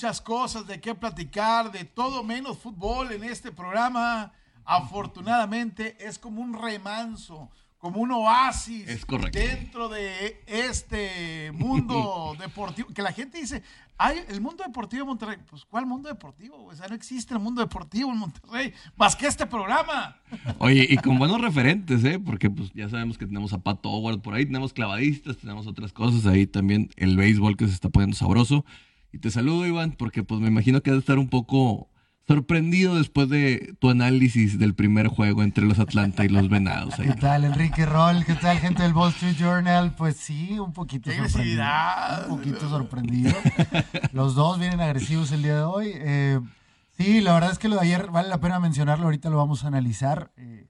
muchas cosas de qué platicar, de todo menos fútbol en este programa. Afortunadamente es como un remanso, como un oasis dentro de este mundo deportivo. Que la gente dice, hay el mundo deportivo de Monterrey. Pues, ¿cuál mundo deportivo? O sea, no existe el mundo deportivo en Monterrey, más que este programa. Oye, y con buenos referentes, ¿eh? Porque pues ya sabemos que tenemos a Pato Howard por ahí, tenemos clavadistas, tenemos otras cosas ahí también, el béisbol que se está poniendo sabroso. Y te saludo, Iván, porque pues me imagino que has de estar un poco sorprendido después de tu análisis del primer juego entre los Atlanta y los Venados. ¿Qué tal, Enrique Roll? ¿Qué tal, gente del Wall Street Journal? Pues sí, un poquito sorprendido. Un poquito sorprendido. Los dos vienen agresivos el día de hoy. Eh, sí, la verdad es que lo de ayer vale la pena mencionarlo, ahorita lo vamos a analizar. Eh,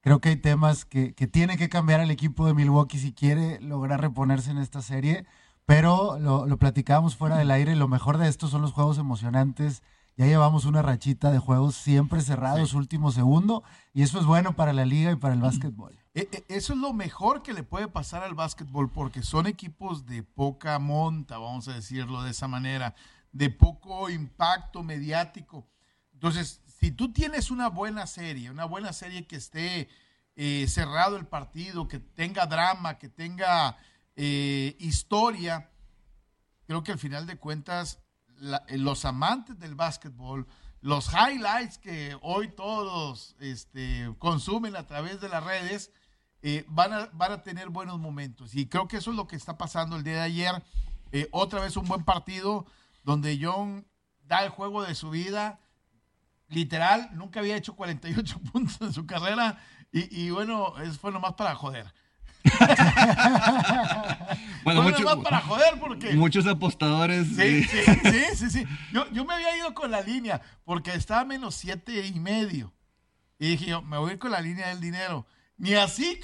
creo que hay temas que, que tiene que cambiar el equipo de Milwaukee si quiere lograr reponerse en esta serie. Pero lo, lo platicábamos fuera del aire. Lo mejor de esto son los juegos emocionantes. Ya llevamos una rachita de juegos siempre cerrados, último segundo. Y eso es bueno para la liga y para el básquetbol. E, e, eso es lo mejor que le puede pasar al básquetbol porque son equipos de poca monta, vamos a decirlo de esa manera, de poco impacto mediático. Entonces, si tú tienes una buena serie, una buena serie que esté eh, cerrado el partido, que tenga drama, que tenga eh, historia, creo que al final de cuentas eh, los amantes del básquetbol, los highlights que hoy todos este, consumen a través de las redes, eh, van, a, van a tener buenos momentos. Y creo que eso es lo que está pasando el día de ayer. otra vez un buen partido donde John da el juego de su vida. Literal, nunca había hecho 48 puntos en su carrera y, y bueno, eso fue nomás para joder. bueno, para joder porque... Muchos apostadores. Sí, sí, sí, sí, Yo, me había ido con la línea porque estaba menos siete y medio. Y dije yo, me voy a ir con la línea del dinero. Ni así,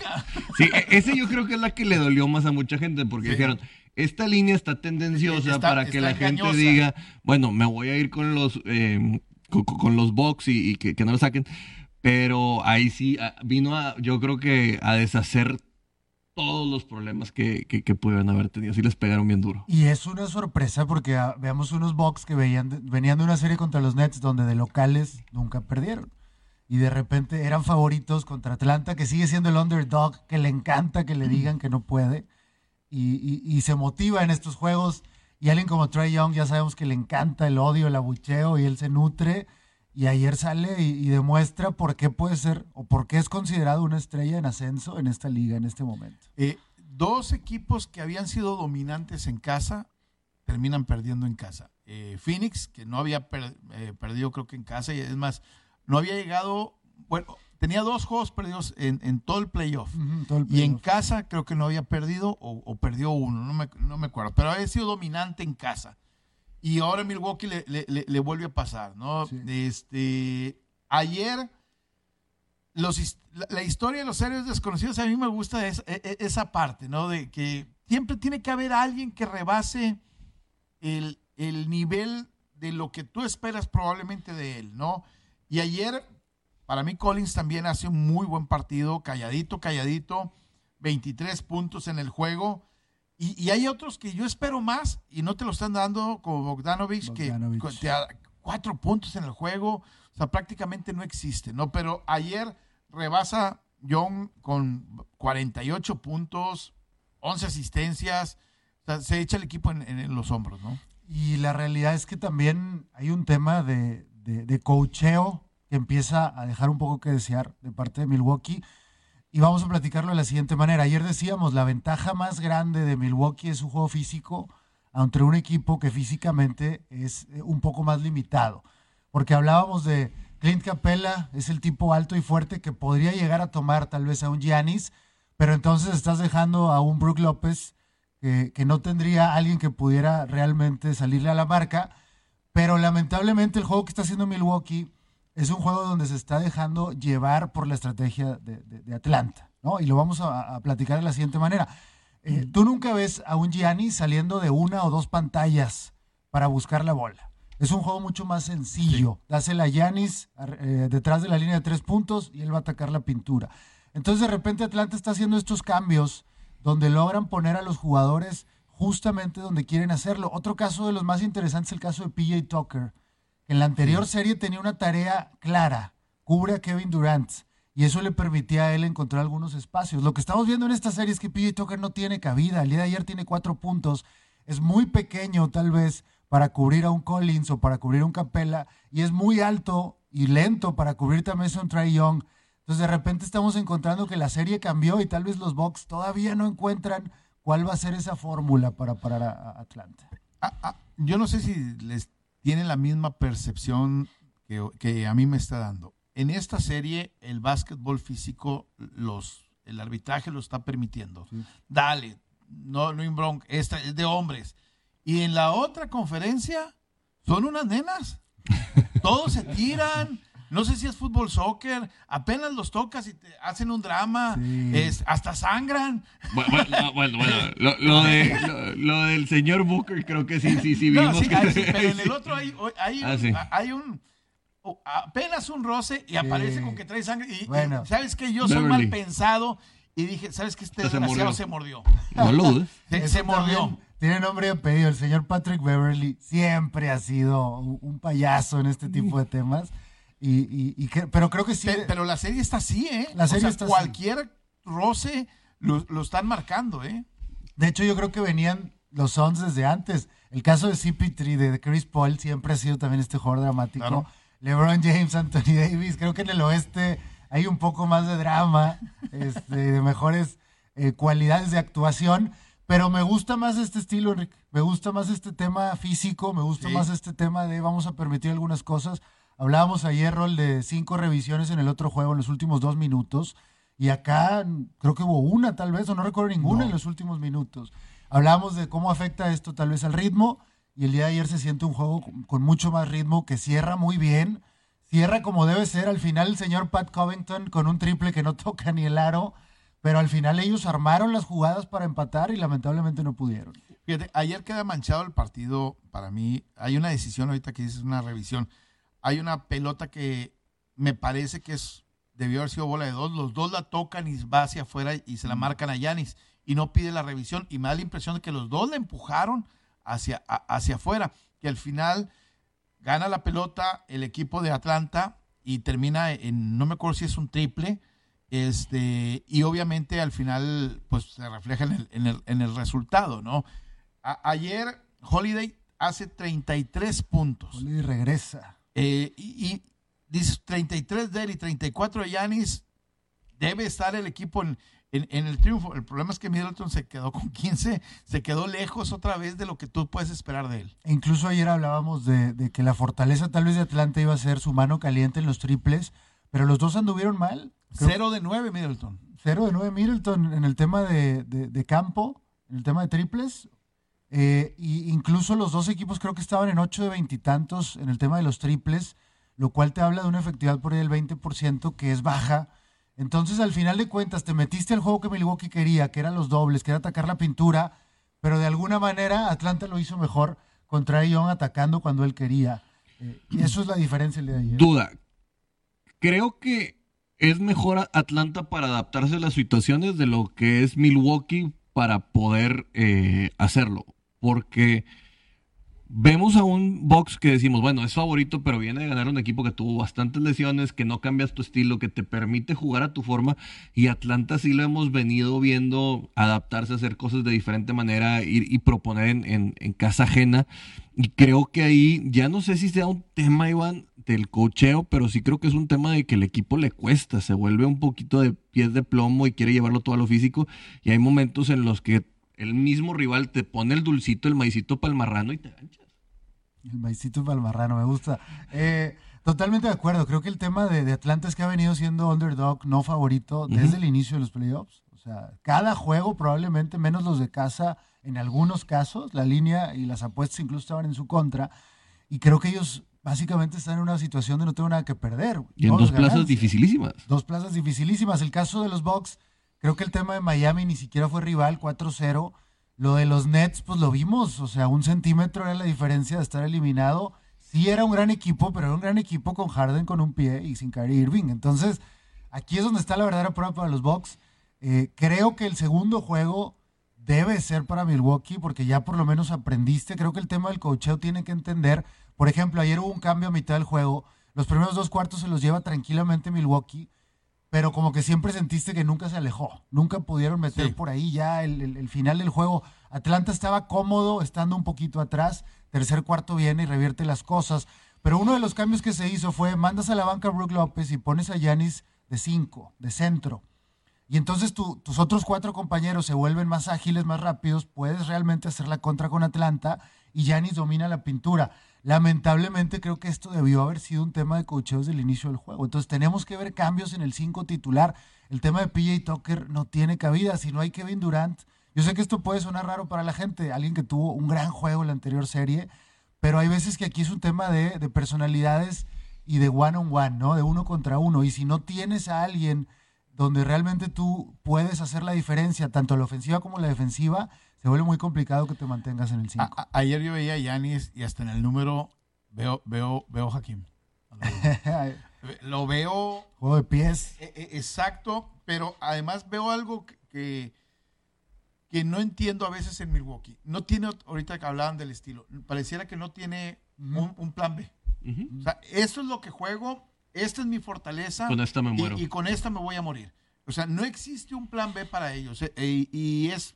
Sí, e, ese yo creo que es la que le dolió más a mucha gente porque dijeron, esta línea está tendenciosa para que la gente diga, bueno, me voy a ir con los, eh, con, los box y, que, que, no lo saquen. Pero ahí sí ah, vino a, yo creo que a deshacer todos los problemas que, que, pudieron haber tenido. Sí les pegaron bien duro. Y es una sorpresa porque ah, veamos unos Bucks que veían, venían de una serie contra los Nets donde de locales nunca perdieron. Y de repente eran favoritos contra Atlanta, que sigue siendo el underdog, que le encanta que le digan que no puede. Y, y, se motiva en estos juegos. Y alguien como Trey Young ya sabemos que le encanta el odio, el abucheo y él se nutre y ayer sale y, demuestra por qué puede ser o por qué es considerado una estrella en ascenso en esta liga en este momento. Eh, dos equipos que habían sido dominantes en casa terminan perdiendo en casa. Eh, Phoenix, que no había eh, perdido creo que en casa, y es más, no había llegado, bueno, tenía dos juegos perdidos en, todo el playoff. y en casa creo que no había perdido o, perdió uno, no me, no me acuerdo, pero había sido dominante en casa. Y ahora Milwaukee le, vuelve a pasar, ¿no? Este, ayer, los, la, historia de los héroes desconocidos, a mí me gusta esa, e, e, esa parte, ¿no? De que siempre tiene que haber alguien que rebase el, el nivel de lo que tú esperas probablemente de él, ¿no? Y ayer, para mí Collins también hace un muy buen partido, calladito, calladito, 23 puntos en el juego. Y, hay otros que yo espero más y no te lo están dando, como Bogdanovich, que te da cuatro puntos en el juego. O sea, prácticamente no existe, ¿no? Pero ayer rebasa John con 48 puntos, 11 asistencias. O sea, se echa el equipo en, los hombros, ¿no? Y la realidad es que también hay un tema de, de, de coacheo que empieza a dejar un poco que desear de parte de Milwaukee y vamos a platicarlo de la siguiente manera. Ayer decíamos, la ventaja más grande de Milwaukee es su juego físico ante un equipo que físicamente es eh, un poco más limitado. Porque hablábamos de Clint Capella, es el tipo alto y fuerte que podría llegar a tomar tal vez a un Giannis, pero entonces estás dejando a un Brook López que, que no tendría alguien que pudiera realmente salirle a la marca. Pero lamentablemente el juego que está haciendo Milwaukee es un juego donde se está dejando llevar por la estrategia de, Atlanta, ¿no? Y lo vamos a, platicar de la siguiente manera. Eh, tú nunca ves a un Gianni saliendo de una o dos pantallas para buscar la bola. Es un juego mucho más sencillo. Dásela a Giannis eh, detrás de la línea de tres puntos y él va a atacar la pintura. Entonces de repente Atlanta está haciendo estos cambios donde logran poner a los jugadores justamente donde quieren hacerlo. Otro caso de los más interesantes es el caso de PJ Tucker. En la anterior serie tenía una tarea clara, cubre a Kevin Durant y eso le permitía a él encontrar algunos espacios. Lo que estamos viendo en esta serie es que PJ Tucker no tiene cabida. El día de ayer tiene cuatro puntos. Es muy pequeño tal vez para cubrir a un Collins o para cubrir a un Capella y es muy alto y lento para cubrir también a un Trae Young. Entonces de repente estamos encontrando que la serie cambió y tal vez los Bucks todavía no encuentran cuál va a ser esa fórmula para parar a, Atlanta. Ah, ah, yo no sé si les tienen la misma percepción que, a mí me está dando. En esta serie el básquetbol físico, los, el arbitraje lo está permitiendo. Dale, no, no bronca, esta es de hombres. Y en la otra conferencia son unas nenas. Todos se tiran, no sé si es fútbol, soccer, apenas los tocas y te hacen un drama, es, hasta sangran. Bueno, bueno, bueno, lo, de, lo, del señor Booker creo que sí, sí, sí vimos. pero en el otro hay, hay, ah, un, apenas un roce y aparece con que trae sangre. Y, sabes que yo soy mal pensado y dije, ¿sabes que Este desgraciado se mordió. No lo dudes. Se, mordió. Tiene nombre y apellido. El señor Patrick Beverly siempre ha sido un payaso en este tipo de temas. Y, pero creo que sí. Pero, la serie está así, ¿eh? La serie está cualquier roce lo, están marcando, ¿eh? De hecho, yo creo que venían los Suns desde antes. El caso de CP3 de Chris Paul siempre ha sido también este jugador dramático. LeBron James, Anthony Davis. Creo que en el oeste hay un poco más de drama, este, de mejores eh, cualidades de actuación. Pero me gusta más este estilo, Enrique. Me gusta más este tema físico, me gusta más este tema de vamos a permitir algunas cosas. Hablábamos ayer, Rol, de cinco revisiones en el otro juego en los últimos dos minutos. Y acá creo que hubo una, tal vez, o no recuerdo ninguna en los últimos minutos. Hablábamos de cómo afecta esto tal vez al ritmo. Y el día de ayer se siente un juego con mucho más ritmo, que cierra muy bien. Cierra como debe ser. Al final el señor Pat Covington con un triple que no toca ni el aro. Pero al final ellos armaron las jugadas para empatar y lamentablemente no pudieron. Fíjate, ayer queda manchado el partido para mí. Hay una decisión ahorita que dices una revisión hay una pelota que me parece que es debió haber sido bola de dos. Los dos la tocan y va hacia afuera y se la marcan a Yanis y no pide la revisión. Y me da la impresión de que los dos la empujaron hacia, hacia afuera. Que al final gana la pelota el equipo de Atlanta y termina en, no me acuerdo si es un triple. Este, y obviamente al final, pues se refleja en el, en el, resultado, ¿no? ayer Holiday hace 33 puntos. Holiday regresa. Eh, y, dice 33 de él y 34 de Yanis. Debe estar el equipo en, el triunfo. El problema es que Middleton se quedó con 15, se quedó lejos otra vez de lo que tú puedes esperar de él. E incluso ayer hablábamos de, que la fortaleza tal vez de Atlanta iba a ser su mano caliente en los triples, pero los dos anduvieron mal. Cero de nueve Middleton. Cero de nueve Middleton en el tema de campo, en el tema de triples. Eh, y incluso los dos equipos creo que estaban en 8 de veintitantos en el tema de los triples, lo cual te habla de una efectividad por ahí del 20%, que es baja. Entonces, al final de cuentas, te metiste al juego que Milwaukee quería, que eran los dobles, que era atacar la pintura, pero de alguna manera Atlanta lo hizo mejor contra Young atacando cuando él quería. Eh, y eso es la diferencia el día de ayer. Duda. Creo que es mejor Atlanta para adaptarse a las situaciones de lo que es Milwaukee para poder eh, hacerlo porque vemos a un box que decimos, bueno, es favorito, pero viene de ganar un equipo que tuvo bastantes lesiones, que no cambias tu estilo, que te permite jugar a tu forma. Y Atlanta sí lo hemos venido viendo adaptarse a hacer cosas de diferente manera ir, y proponer en, en, casa ajena. Y creo que ahí, ya no sé si sea un tema, Iván, del cocheo, pero sí creo que es un tema de que el equipo le cuesta, se vuelve un poquito de pies de plomo y quiere llevarlo todo a lo físico. Y hay momentos en los que el mismo rival te pone el dulcito, el maicito palmarrano y te ganchas. El maicito palmarrano, me gusta. Eh, totalmente de acuerdo. Creo que el tema de, Atlanta es que ha venido siendo underdog, no favorito, desde el inicio de los playoffs. O sea, cada juego, probablemente menos los de casa, en algunos casos, la línea y las apuestas incluso estaban en su contra. Y creo que ellos básicamente están en una situación de no tengo nada que perder. Y en dos plazas dificilísimas. Dos plazas dificilísimas. El caso de los Bucks, creo que el tema de Miami ni siquiera fue rival, 4-0. Lo de los Nets, pues lo vimos, o sea, un centímetro era la diferencia de estar eliminado. Sí era un gran equipo, pero era un gran equipo con Harden con un pie y sin Kyrie Irving. Entonces, aquí es donde está la verdadera prueba para los Bucks. Eh, creo que el segundo juego debe ser para Milwaukee porque ya por lo menos aprendiste. Creo que el tema del cocheo tiene que entender. Por ejemplo, ayer hubo un cambio a mitad del juego. Los primeros dos cuartos se los lleva tranquilamente Milwaukee pero como que siempre sentiste que nunca se alejó, nunca pudieron meter por ahí ya el, final del juego. Atlanta estaba cómodo estando un poquito atrás, tercer cuarto viene y revierte las cosas, pero uno de los cambios que se hizo fue mandas a la banca a Brook López y pones a Yanis de cinco, de centro. Y entonces tus otros cuatro compañeros se vuelven más ágiles, más rápidos, puedes realmente hacer la contra con Atlanta y Yanis domina la pintura. Lamentablemente creo que esto debió haber sido un tema de cocheos del inicio del juego. Entonces tenemos que ver cambios en el 5 titular. El tema de PJ Tucker no tiene cabida. Si no hay Kevin Durant, yo sé que esto puede sonar raro para la gente, alguien que tuvo un gran juego en la anterior serie, pero hay veces que aquí es un tema de, de personalidades y de one on one, ¿no? De uno contra uno. Y si no tienes a alguien donde realmente tú puedes hacer la diferencia, tanto la ofensiva como la defensiva, se vuelve muy complicado que te mantengas en el 5. Ayer yo veía a Yanis y hasta en el número veo, veo, veo Hakim. Lo veo. Juego de pies. E, e, exacto, pero además veo algo que, que, no entiendo a veces en Milwaukee. No tiene, ahorita que hablaban del estilo, pareciera que no tiene un, plan B. O sea, esto es lo que juego, esta es mi fortaleza. Con esta me muero. Y, con esta me voy a morir. O sea, no existe un plan B para ellos. Eh, y es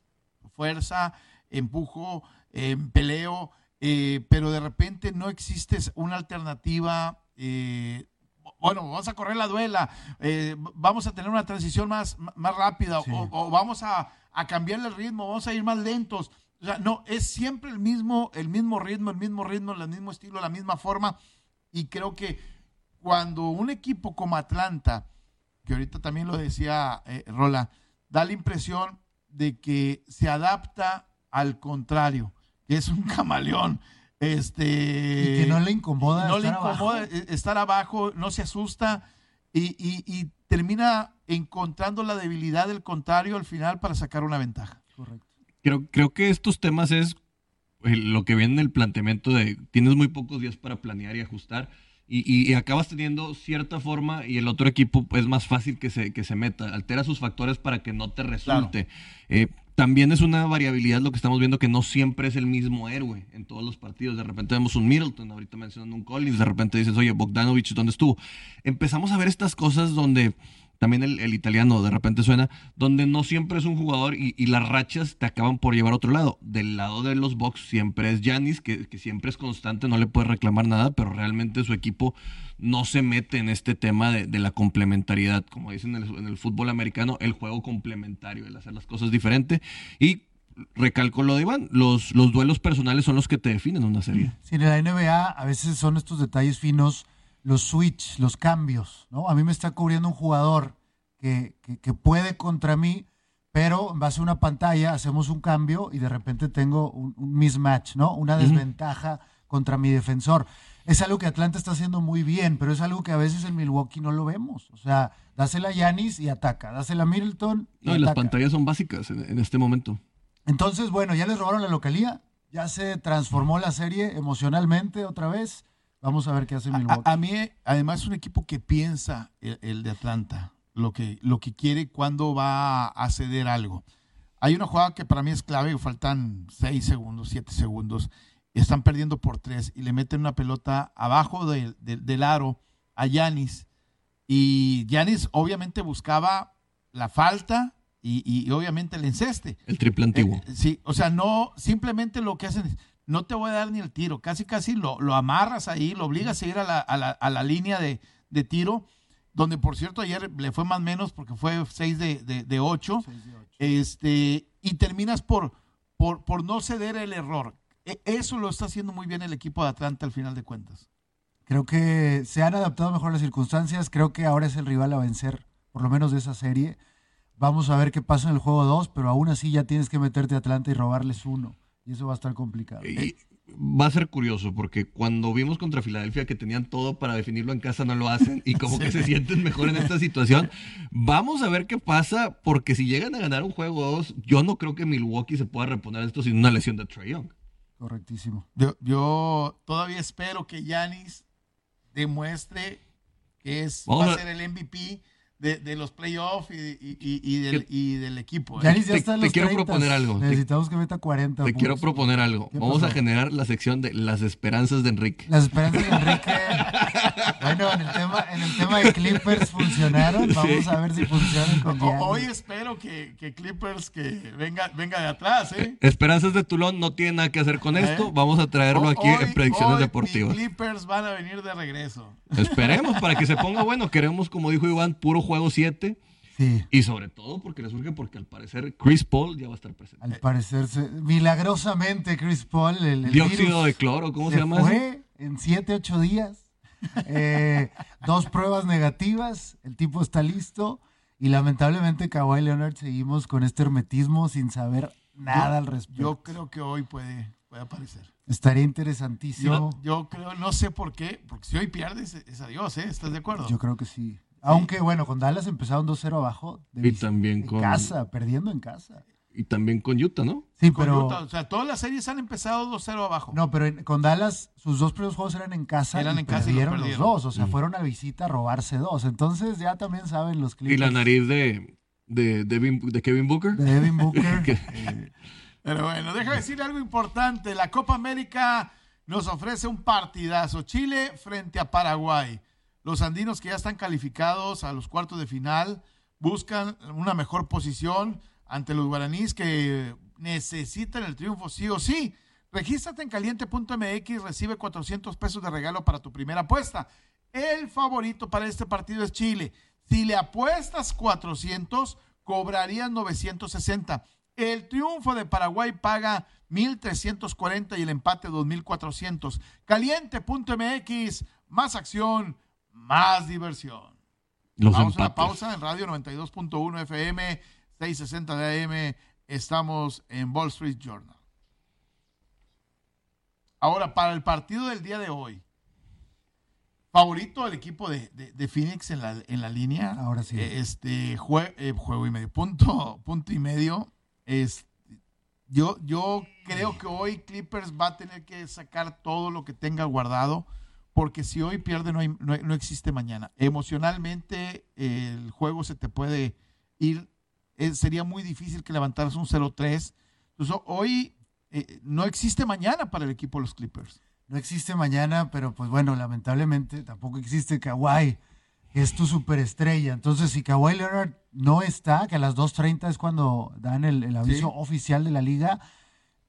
fuerza, empujo, em, peleo, eh, pero de repente no existe una alternativa. Eh, bueno, vamos a correr la duela, eh, vamos a tener una transición más, más rápida o, vamos a, a cambiarle el ritmo, vamos a ir más lentos. O sea, no, es siempre el mismo, el mismo ritmo, el mismo ritmo, el mismo estilo, la misma forma. Y creo que cuando un equipo como Atlanta, que ahorita también lo decía Rola, da la impresión de que se adapta al contrario, que es un camaleón. Este, y que no le incomoda, no estar, le incomoda abajo. E, estar abajo, no se asusta y, termina encontrando la debilidad del contrario al final para sacar una ventaja. Correcto. Creo, creo que estos temas es eh, lo que viene en el planteamiento de tienes muy pocos días para planear y ajustar y, acabas teniendo cierta forma y el otro equipo es más fácil que se, que se meta, altera sus factores para que no te resulte. Eh, también es una variabilidad lo que estamos viendo que no siempre es el mismo héroe en todos los partidos. De repente vemos un Middleton, ahorita mencionando un Collins, de repente dices, oye, Bogdanovich, ¿dónde estuvo? Empezamos a ver estas cosas donde también el, italiano de repente suena, donde no siempre es un jugador y, las rachas te acaban por llevar a otro lado. Del lado de los Bucks siempre es Yanis, que, siempre es constante, no le puede reclamar nada, pero realmente su equipo no se mete en este tema de, la complementariedad, como dicen en el, en el, fútbol americano, el juego complementario, el hacer las cosas diferente. Y recalco lo de Iván, los, los duelos personales son los que te definen una serie. Sí, en la NBA a veces son estos detalles finos los switch, los cambios, ¿no? A mí me está cubriendo un jugador que, que, puede contra mí, pero en base a una pantalla hacemos un cambio y de repente tengo un, mismatch, ¿no? Una desventaja contra mi defensor. Es algo que Atlanta está haciendo muy bien, pero es algo que a veces en Milwaukee no lo vemos. O sea, dásela a Yanis y ataca, dásela a Middleton y No, y las pantallas son básicas en, en este momento. Entonces, bueno, ya les robaron la localía, ya se transformó la serie emocionalmente otra vez Vamos a ver qué hace Milwaukee. A, mí, además, es un equipo que piensa el, de Atlanta, lo que, lo que quiere cuando va a ceder algo. Hay una jugada que para mí es clave, faltan 6 segundos, 7 segundos, están perdiendo por 3 y le meten una pelota abajo del aro a Yanis. Y Yanis obviamente buscaba la falta y, obviamente el enceste. El triple antiguo. Eh, sí, o sea, no, simplemente lo que hacen es no te voy a dar ni el tiro. Casi, casi lo, lo amarras ahí, lo obligas a ir a la, a la, a la línea de, de, tiro, donde por cierto ayer le fue más o menos porque fue 6 de, de, de 8. Este, y terminas por, por, por no ceder el error. E, eso lo está haciendo muy bien el equipo de Atlanta al final de cuentas. Creo que se han adaptado mejor las circunstancias. Creo que ahora es el rival a vencer, por lo menos de esa serie. Vamos a ver qué pasa en el juego 2, pero aún así ya tienes que meterte a Atlanta y robarles uno. Y eso va a estar complicado. Y, va a ser curioso porque cuando vimos contra Filadelfia que tenían todo para definirlo en casa no lo hacen y como que se sienten mejor en esta situación. Vamos a ver qué pasa porque si llegan a ganar un juego o dos, yo no creo que Milwaukee se pueda reponer esto sin una lesión de Trae Young. Correctísimo. Yo, todavía espero que Yanis demuestre que es, va a ser el MVP de, los playoffs y, y, del, y, del, equipo. ¿eh? te, quiero proponer algo. Necesitamos que meta 40. Te quiero proponer algo. Vamos a generar la sección de las esperanzas de Enrique. Las esperanzas de Enrique. bueno, en el tema, en el tema de Clippers funcionaron. Vamos a ver si funcionan con Hoy espero que, que, Clippers que venga, venga de atrás. ¿eh? Esperanzas de Tulón no tiene nada que hacer con esto. ¿Eh? Vamos a traerlo aquí en predicciones deportivas. Clippers van a venir de regreso. Esperemos para que se ponga bueno. Queremos, como dijo Iván, puro juego juego 7. Y sobre todo porque le surge porque al parecer Chris Paul ya va a estar presente. Al parecer, milagrosamente Chris Paul, el, dióxido de cloro, ¿cómo se, llama? Fue en 7, 8 días. Eh, dos pruebas negativas, el tipo está listo y lamentablemente Kawhi Leonard seguimos con este hermetismo sin saber nada al respecto. Yo creo que hoy puede, puede aparecer. Estaría interesantísimo. Yo, creo, no sé por qué, porque si hoy pierdes es adiós, ¿eh? ¿Estás de acuerdo? Yo creo que sí. Aunque bueno, con Dallas empezaron 2-0 abajo. y también con. casa, perdiendo en casa. Y también con Utah, ¿no? Sí, pero. o sea, todas las series han empezado 2-0 abajo. No, pero con Dallas, sus dos primeros juegos eran en casa. Eran en casa perdieron, los dos. O sea, fueron a visita a robarse dos. Entonces ya también saben los clientes. Y la nariz de, de, de, Kevin Booker. De Kevin Booker. Eh, pero bueno, deja decir algo importante. La Copa América nos ofrece un partidazo. Chile frente a Paraguay. Los andinos que ya están calificados a los cuartos de final buscan una mejor posición ante los guaraníes que necesitan el triunfo sí o sí. Regístrate en caliente.mx recibe 400 pesos de regalo para tu primera apuesta. El favorito para este partido es Chile. Si le apuestas 400, cobrarías 960. El triunfo de Paraguay paga 1.340 y el empate 2.400. Caliente.mx, más acción, más diversión. Vamos a una pausa en Radio 92.1 FM, 660 de AM. Estamos en Wall Street Journal. Ahora, para el partido del día de hoy, favorito del equipo de, Phoenix en la, en la, línea. Ahora sí. Este, eh, juego y medio, punto, punto y medio. Yo, yo creo que hoy Clippers va a tener que sacar todo lo que tenga guardado porque si hoy pierde no, hay, no, existe mañana. Emocionalmente el juego se te puede ir, eh, sería muy difícil que levantaras un 0-3. Entonces hoy eh, no existe mañana para el equipo de los Clippers. No existe mañana, pero pues bueno, lamentablemente tampoco existe Kawhi, es tu superestrella. Entonces si Kawhi Leonard no está, que a las 2.30 es cuando dan el, aviso oficial de la liga,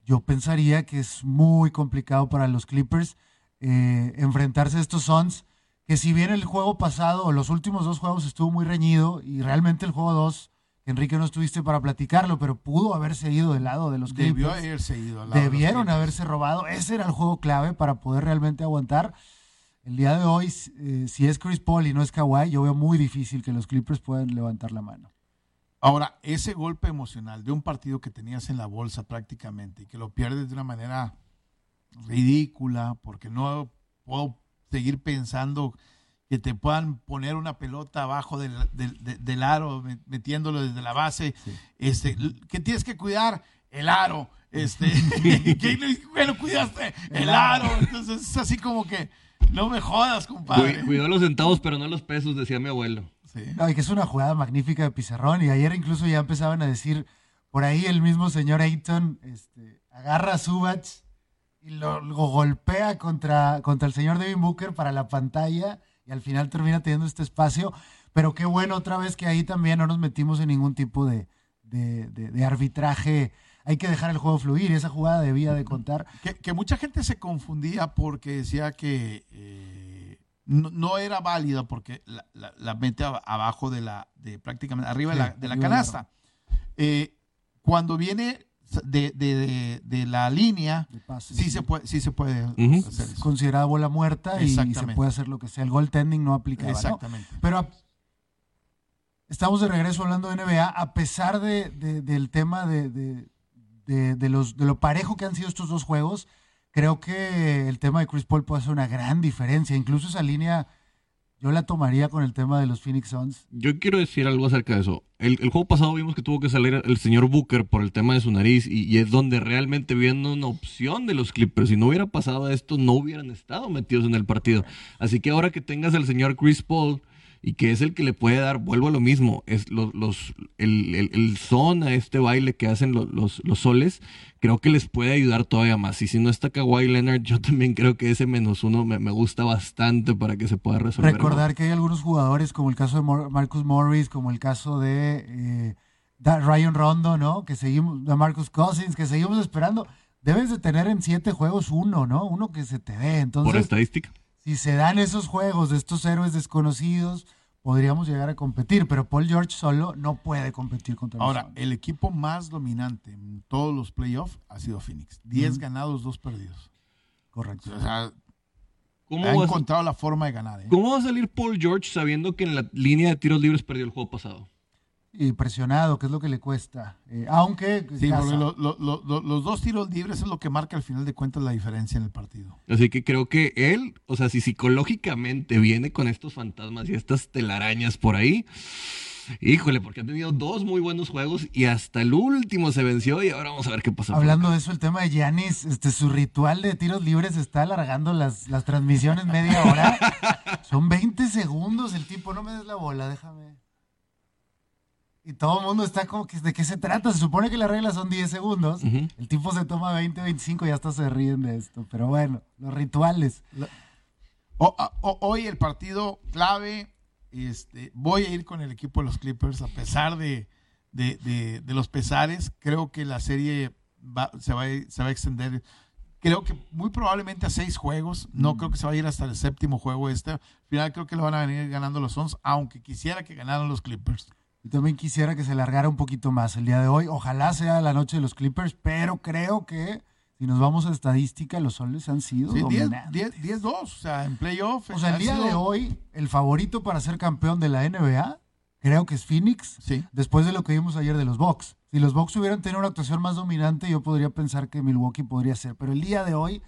yo pensaría que es muy complicado para los Clippers eh, enfrentarse a estos Suns, que si bien el juego pasado, los últimos dos juegos estuvo muy reñido y realmente el juego 2, Enrique no estuviste para platicarlo, pero pudo haberse ido del lado de los Clippers. Debió haberse ido al lado Debieron haberse robado. Ese era el juego clave para poder realmente aguantar. El día de hoy, eh, si es Chris Paul y no es Kawhi, yo veo muy difícil que los Clippers puedan levantar la mano. Ahora, ese golpe emocional de un partido que tenías en la bolsa prácticamente y que lo pierdes de una manera ridícula, porque no puedo seguir pensando que te puedan poner una pelota abajo del, del, aro, metiéndolo desde la base. Este, que tienes que cuidar el aro. Este, que bueno, cuidaste el aro. Entonces es así como que no me jodas, compadre. Cuidó los centavos, pero no los pesos, decía mi abuelo. Sí. que es una jugada magnífica de Pizarrón. Y ayer incluso ya empezaban a decir, por ahí el mismo señor Ayton este, agarra a Subach y lo, golpea contra, contra el señor Devin Booker para la pantalla y al final termina teniendo este espacio. Pero qué bueno otra vez que ahí también no nos metimos en ningún tipo de, arbitraje. Hay que dejar el juego fluir esa jugada debía de contar. Que, mucha gente se confundía porque decía que eh, no, era válida porque la, mete abajo de la, de prácticamente arriba de la, de la canasta. Eh, cuando viene de, de, de la línea, sí, Se puede, sí se puede hacer Considerada bola muerta y, se puede hacer lo que sea. El goaltending no aplica Exactamente. Pero estamos de regreso hablando de NBA, a pesar de, del tema de, los, de lo parejo que han sido estos dos juegos, creo que el tema de Chris Paul puede hacer una gran diferencia. Incluso esa línea yo la tomaría con el tema de los Phoenix Suns. Yo quiero decir algo acerca de eso. El, juego pasado vimos que tuvo que salir el señor Booker por el tema de su nariz y, es donde realmente viendo una opción de los Clippers. Si no hubiera pasado esto, no hubieran estado metidos en el partido. Así que ahora que tengas al señor Chris Paul y que es el que le puede dar, vuelvo a lo mismo, es los, los el, el, son a este baile que hacen los, los, soles, creo que les puede ayudar todavía más. Y si no está Kawhi Leonard, yo también creo que ese menos uno me, gusta bastante para que se pueda resolver. Recordar que hay algunos jugadores, como el caso de Marcus Morris, como el caso de eh, Ryan Rondo, ¿no? Que seguimos, de Marcus Cousins, que seguimos esperando. Debes de tener en siete juegos uno, ¿no? Uno que se te dé. Entonces, Por estadística si se dan esos juegos de estos héroes desconocidos, podríamos llegar a competir, pero Paul George solo no puede competir contra Ahora, el equipo más dominante en todos los playoffs ha sido Phoenix. Diez ganados, dos perdidos. Correcto. O sea, ¿Cómo ha encontrado la forma de ganar. ¿eh? ¿Cómo va a salir Paul George sabiendo que en la línea de tiros libres perdió el juego pasado? Y presionado, que es lo que le cuesta. Eh, aunque. Sí, porque los dos tiros libres es lo que marca al final de cuentas la diferencia en el partido. Así que creo que él, o sea, si psicológicamente viene con estos fantasmas y estas telarañas por ahí. Híjole, porque ha tenido dos muy buenos juegos y hasta el último se venció y ahora vamos a ver qué pasa. Hablando de eso, el tema de Yanis, este, su ritual de tiros libres está alargando las, las transmisiones media hora. Son 20 segundos el tipo, no me des la bola, déjame. Y todo el mundo está como que, ¿de qué se trata? Se supone que las reglas son 10 segundos. El tipo se toma 20, 25 y hasta se ríen de esto. Pero bueno, los rituales. hoy el partido clave, este, voy a ir con el equipo de los Clippers a pesar de, los pesares. Creo que la serie se, va, se va a extender. Creo que muy probablemente a seis juegos. No creo que se va a ir hasta el séptimo juego este. Al final creo que lo van a venir ganando los Suns, aunque quisiera que ganaran los Clippers. Yo también quisiera que se largara un poquito más el día de hoy. Ojalá sea la noche de los Clippers, pero creo que si nos vamos a estadística, los soles han sido 10-2, o sea, en playoff. O sea, el día de hoy, el favorito para ser campeón de la NBA, creo que es Phoenix, sí. después de lo que vimos ayer de los Bucks. Si los Bucks hubieran tenido una actuación más dominante, yo podría pensar que Milwaukee podría ser. Pero el día de hoy,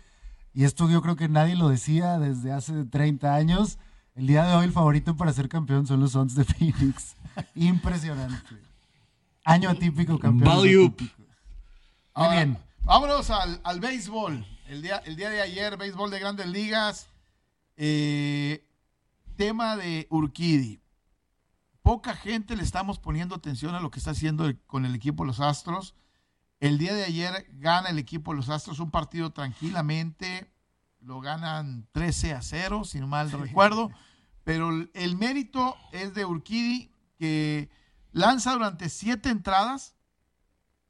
y esto yo creo que nadie lo decía desde hace 30 años, el día de hoy el favorito para ser campeón son los Suns de Phoenix. Impresionante. Año atípico, campeón. Value. bien. Vámonos al, béisbol. El día, el día de ayer, béisbol de grandes ligas. Eh, tema de Urquidi. Poca gente le estamos poniendo atención a lo que está haciendo con el equipo de los Astros. El día de ayer gana el equipo de los Astros un partido tranquilamente. Lo ganan 13 a 0, si no mal recuerdo. Pero el mérito es de Urquidi que lanza durante siete entradas,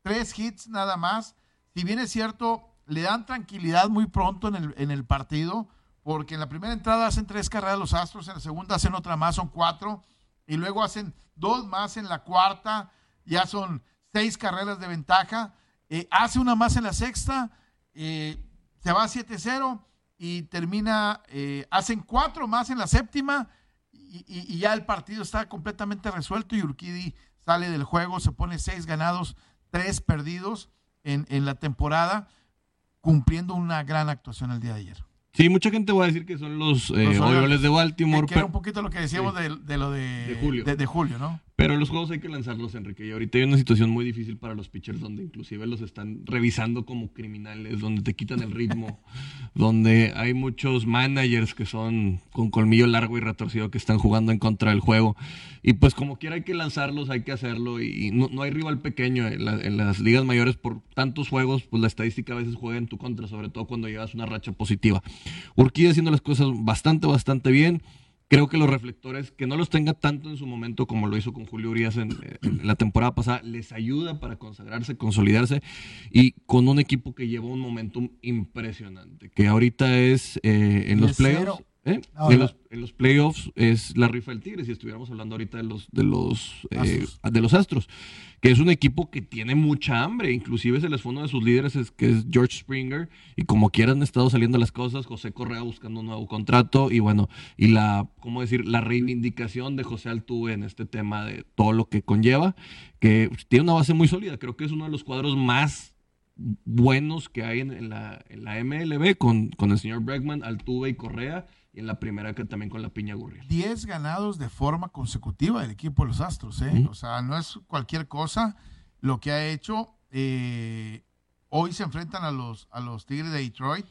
tres hits nada más. Si bien es cierto, le dan tranquilidad muy pronto en el, en el partido, porque en la primera entrada hacen tres carreras los Astros, en la segunda hacen otra más, son cuatro, y luego hacen dos más en la cuarta, ya son seis carreras de ventaja, eh, hace una más en la sexta, eh, se va a 7-0 y termina, eh, hacen cuatro más en la séptima y, ya el partido está completamente resuelto y Urquidi sale del juego, se pone seis ganados, tres perdidos en, en la temporada, cumpliendo una gran actuación el día de ayer. Sí, mucha gente va a decir que son los, eh, Orioles de Baltimore. Que, era un poquito lo que decíamos de, lo de, Julio. de, Julio, ¿no? Pero los juegos hay que lanzarlos, Enrique. Y ahorita hay una situación muy difícil para los pitchers donde inclusive los están revisando como criminales, donde te quitan el ritmo, donde hay muchos managers que son con colmillo largo y retorcido que están jugando en contra del juego. Y pues como quiera hay que lanzarlos, hay que hacerlo. Y no, hay rival pequeño en, las ligas mayores por tantos juegos, pues la estadística a veces juega en tu contra, sobre todo cuando llevas una racha positiva. Urquía haciendo las cosas bastante, bastante bien creo que los reflectores, que no los tenga tanto en su momento como lo hizo con Julio Urias en, la temporada pasada, les ayuda para consagrarse, consolidarse y con un equipo que lleva un momentum impresionante, que ahorita es eh, en los playoffs. ¿Eh? En, los, en, los, playoffs es la rifa del Tigre, si estuviéramos hablando ahorita de los, de los, eh, de los Astros que es un equipo que tiene mucha hambre, inclusive se les fue uno de sus líderes, es, que es George Springer, y como quieran han estado saliendo las cosas, José Correa buscando un nuevo contrato, y bueno, y la, ¿cómo decir?, la reivindicación de José Altuve en este tema de todo lo que conlleva, que tiene una base muy sólida, creo que es uno de los cuadros más buenos que hay en, la, MLB con, con el señor Bregman, Altuve y Correa y en la primera que también con la Piña Gurriel. Diez ganados de forma consecutiva del equipo de los Astros, ¿eh? O sea, no es cualquier cosa lo que ha hecho. Eh, hoy se enfrentan a los, a los Tigres de Detroit,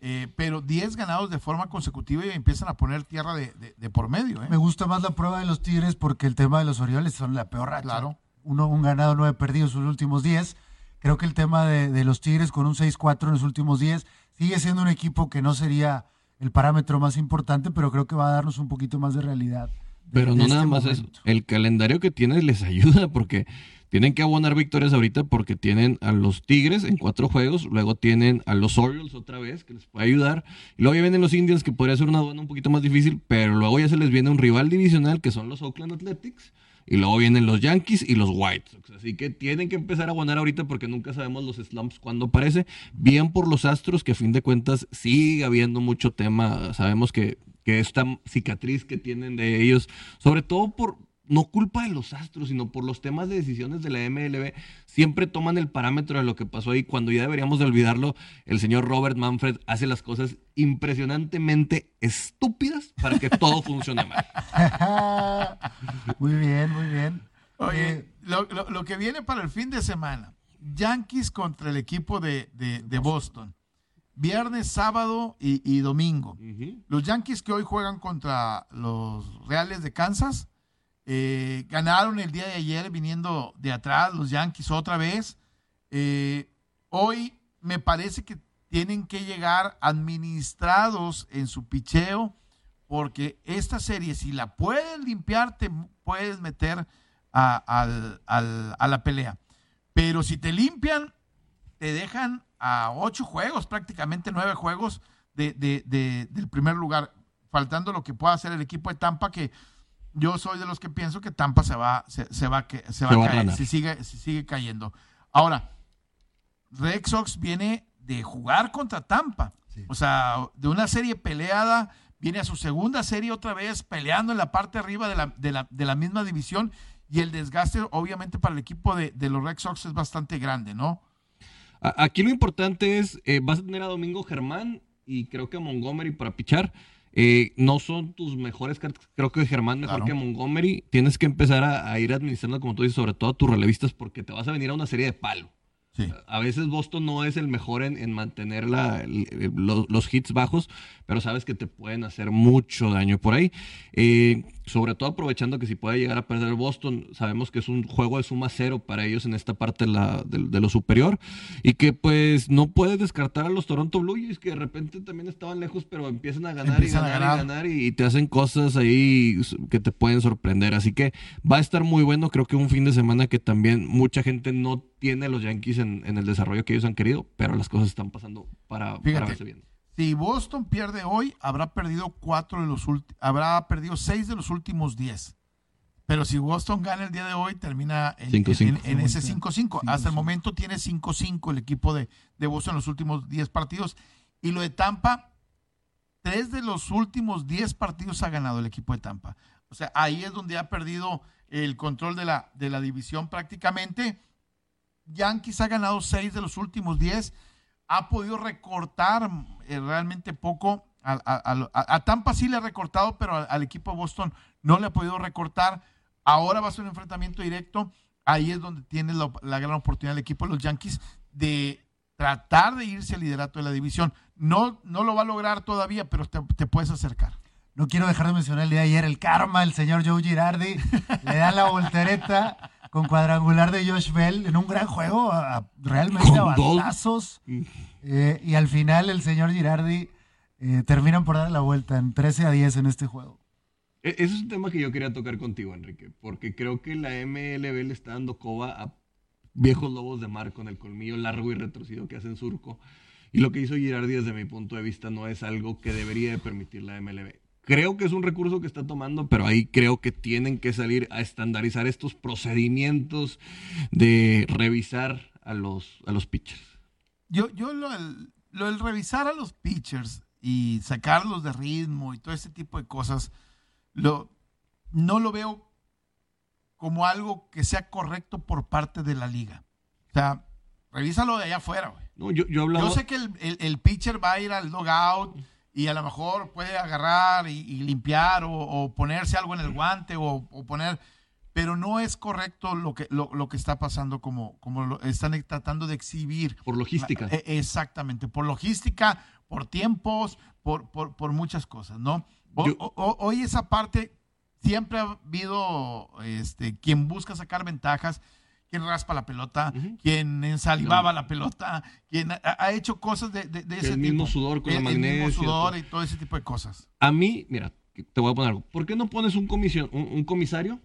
eh, pero 10 ganados de forma consecutiva y empiezan a poner tierra de, por medio. ¿eh? Me gusta más la prueba de los Tigres porque el tema de los Orioles son la peor racha. Claro. Uno, un ganado, nueve perdidos sus últimos 10. Creo que el tema de, de los Tigres con un 6-4 en los últimos 10 sigue siendo un equipo que no sería el parámetro más importante, pero creo que va a darnos un poquito más de realidad. Pero no nada este más eso. El calendario que tienes les ayuda porque tienen que abonar victorias ahorita porque tienen a los Tigres en cuatro juegos, luego tienen a los Orioles otra vez, que les puede ayudar, y luego ya vienen los Indians, que podría ser una aduana un poquito más difícil, pero luego ya se les viene un rival divisional, que son los Oakland Athletics, y luego vienen los Yankees y los White Sox. Así que tienen que empezar a abonar ahorita porque nunca sabemos los slumps cuando aparece. Bien por los Astros, que a fin de cuentas sigue habiendo mucho tema. Sabemos que, que esta cicatriz que tienen de ellos, sobre todo por, no culpa de los astros, sino por los temas de decisiones de la MLB, siempre toman el parámetro de lo que pasó ahí. Cuando ya deberíamos de olvidarlo, el señor Robert Manfred hace las cosas impresionantemente estúpidas para que todo funcione mal. muy bien, muy bien. Oye, eh, lo, que viene para el fin de semana, Yankees contra el equipo de, Boston. Viernes, sábado y, domingo. Los Yankees que hoy juegan contra los Reales de Kansas eh, ganaron el día de ayer viniendo de atrás los Yankees otra vez. Eh, hoy me parece que tienen que llegar administrados en su picheo porque esta serie, si la puedes limpiar, te puedes meter a, la pelea. Pero si te limpian, te dejan a ocho juegos, prácticamente nueve juegos del primer lugar, faltando lo que pueda hacer el equipo de Tampa, que yo soy de los que pienso que Tampa se va, se, va, se va, a caer si sigue, si sigue cayendo. Ahora, Red Sox viene de jugar contra Tampa. O sea, de una serie peleada, viene a su segunda serie otra vez peleando en la parte arriba de la, de la, de la misma división y el desgaste obviamente para el equipo de, los Red Sox es bastante grande, ¿no? Aquí lo importante es, eh, vas a tener a Domingo Germán y creo que a Montgomery para pichar. Eh, no son tus mejores cartas. Creo que Germán mejor que Montgomery. Tienes que empezar a, ir administrando, como tú dices, sobre todo a tus relevistas, porque te vas a venir a una serie de palo. A veces Boston no es el mejor en, mantener la, los, hits bajos, pero sabes que te pueden hacer mucho daño por ahí. Eh, sobre todo aprovechando que si puede llegar a perder Boston, sabemos que es un juego de suma cero para ellos en esta parte de, la, de, lo superior y que pues no puedes descartar a los Toronto Blue Jays que de repente también estaban lejos pero empiezan a ganar y ganar, y ganar y, te hacen cosas ahí que te pueden sorprender. Así que va a estar muy bueno, creo que un fin de semana que también mucha gente no tiene los Yankees en, el desarrollo que ellos han querido, pero las cosas están pasando para, para verse bien. Si Boston pierde hoy, habrá perdido cuatro de los habrá perdido seis de los últimos diez. Pero si Boston gana el día de hoy, termina en, ese 5-5. Hasta el momento tiene 5-5 el equipo de, de, Boston en los últimos 10 partidos. Y lo de Tampa, tres de los últimos 10 partidos ha ganado el equipo de Tampa. O sea, ahí es donde ha perdido el control de la, de la división prácticamente. Yankees ha ganado seis de los últimos 10 ha podido recortar eh, realmente poco. A, Tampa sí le ha recortado, pero al, equipo de Boston no le ha podido recortar. Ahora va a ser un enfrentamiento directo. Ahí es donde tiene la, gran oportunidad el equipo de los Yankees de tratar de irse al liderato de la división. No, no lo va a lograr todavía, pero te, te puedes acercar. No quiero dejar de mencionar el día de ayer el karma, el señor Joe Girardi le da la voltereta con cuadrangular de Josh Bell en un gran juego, realmente a batazos. Eh, y al final el señor Girardi eh, terminan por dar la vuelta en 13 a 10 en este juego. E-, ese es un tema que yo quería tocar contigo, Enrique, porque creo que la MLB le está dando coba a viejos lobos de mar con el colmillo largo y retorcido que hacen surco. Y lo que hizo Girardi desde mi punto de vista no es algo que debería de permitir la MLB. Creo que es un recurso que está tomando, pero ahí creo que tienen que salir a estandarizar estos procedimientos de revisar a los, a los pitchers. Yo, yo lo, del revisar a los pitchers y sacarlos de ritmo y todo ese tipo de cosas, lo, no lo veo como algo que sea correcto por parte de la liga. O sea, revísalo de allá afuera, güey. No, yo, yo, hablaba... yo sé que el, pitcher va a ir al logout y a lo mejor puede agarrar y, limpiar o, ponerse algo en el guante o, poner pero no es correcto lo que, lo, que está pasando como, como lo están tratando de exhibir. Por logística. E, exactamente, por logística, por tiempos, por, por, muchas cosas, ¿no? hoy esa parte siempre ha habido este, quien busca sacar ventajas, quien raspa la pelota, quien ensalivaba la pelota, quien ha, hecho cosas de, de, ese el mismo sudor con el, la. El mismo sudor y todo ese tipo de cosas. A mí, mira, te voy a poner algo. ¿Por qué no pones un, comisión, un, comisario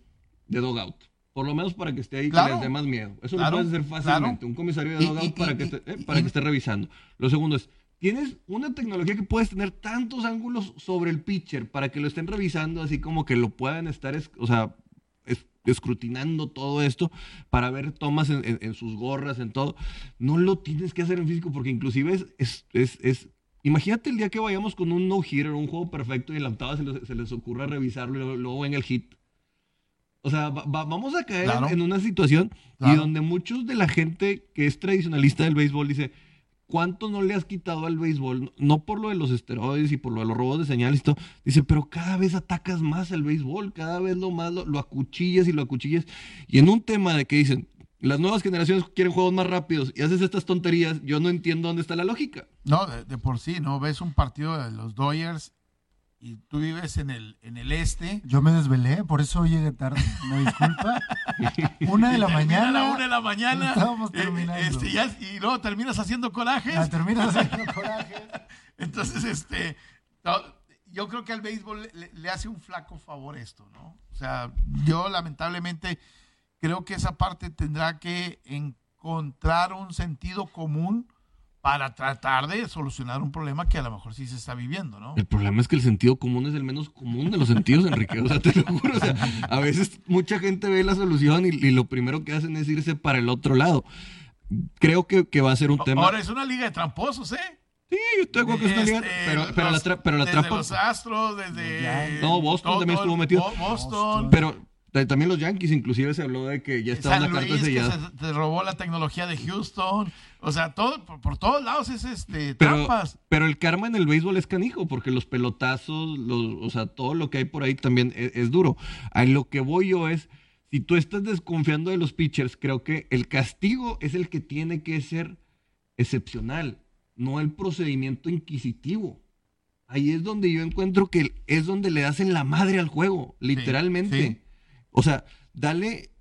de dogout? Por lo menos para que esté ahí que les dé más miedo. Eso lo puedes hacer fácilmente. Un comisario de dogout para, que, esté, eh, para que esté revisando. Lo segundo es, tienes una tecnología que puedes tener tantos ángulos sobre el pitcher para que lo estén revisando, así como que lo puedan estar, o sea, escrutinando todo esto para ver tomas en, sus gorras, en todo. No lo tienes que hacer en físico porque inclusive es, es, es, imagínate el día que vayamos con un no-hitter, un juego perfecto y en la octava se, les ocurra revisarlo y luego en el hit. O sea, vamos a caer en una situación y donde muchos de la gente que es tradicionalista del béisbol dice, ¿Cuánto no le has quitado al béisbol? No por lo de los esteroides y por lo de los robos de señales y todo. Dice, pero cada vez atacas más al béisbol, cada vez lo más lo, acuchillas y lo acuchillas. Y en un tema de que dicen, las nuevas generaciones quieren juegos más rápidos y haces estas tonterías, yo no entiendo dónde está la lógica. No, de, de por sí, ¿no? Ves un partido de los Dodgers y tú vives en el, en el este. Yo me desvelé, por eso llegué tarde, no disculpa. una de la mañana. A la una de la mañana. Estábamos eh, terminando. Este, y luego terminas haciendo corajes. Ah, terminas haciendo corajes. Entonces, este, yo creo que al béisbol le, hace un flaco favor esto, ¿no? O sea, yo lamentablemente creo que esa parte tendrá que encontrar un sentido común para tratar de solucionar un problema que a lo mejor sí se está viviendo, ¿no? El problema es que el sentido común es el menos común de los sentidos, Enrique. O sea, te lo juro. O sea, a veces mucha gente ve la solución y, lo primero que hacen es irse para el otro lado. Creo que, que va a ser un tema. Ahora es una liga de tramposos, ¿eh? Sí, yo tengo que es una liga. Este, pero, pero, la, pero la desde Los Astros, desde. No, Boston también estuvo metido. Boston. Pero también los Yankees, inclusive se habló de que ya estaba una carta sellada. Se, robó la tecnología de Houston. O sea, todo, por, todos lados es este, trampas. Pero el karma en el béisbol es canijo, porque los pelotazos, los, o sea, todo lo que hay por ahí también es, es, duro. A lo que voy yo es, si tú estás desconfiando de los pitchers, creo que el castigo es el que tiene que ser excepcional, no el procedimiento inquisitivo. Ahí es donde yo encuentro que es donde le hacen la madre al juego, literalmente. O sea, dale,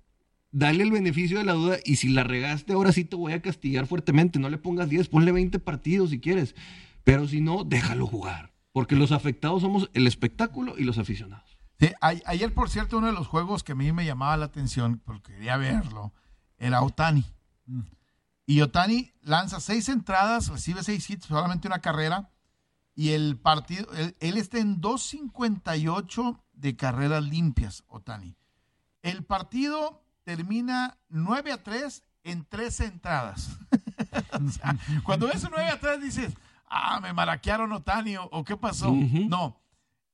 dale el beneficio de la duda y si la regaste, ahora sí te voy a castigar fuertemente. No le pongas 10, ponle 20 partidos si quieres. Pero si no, déjalo jugar. Porque los afectados somos el espectáculo y los aficionados. Sí, ayer, por cierto, uno de los juegos que a mí me llamaba la atención, porque quería verlo, era Otani. Y Otani lanza seis entradas, recibe seis hits, solamente una carrera. Y el partido, él, él está en 2.58 de carreras limpias, Otani. El partido termina 9 a 3 en tres entradas. cuando ves un 9 a 3 dices, ah, me maraquearon Otani o, qué pasó. No,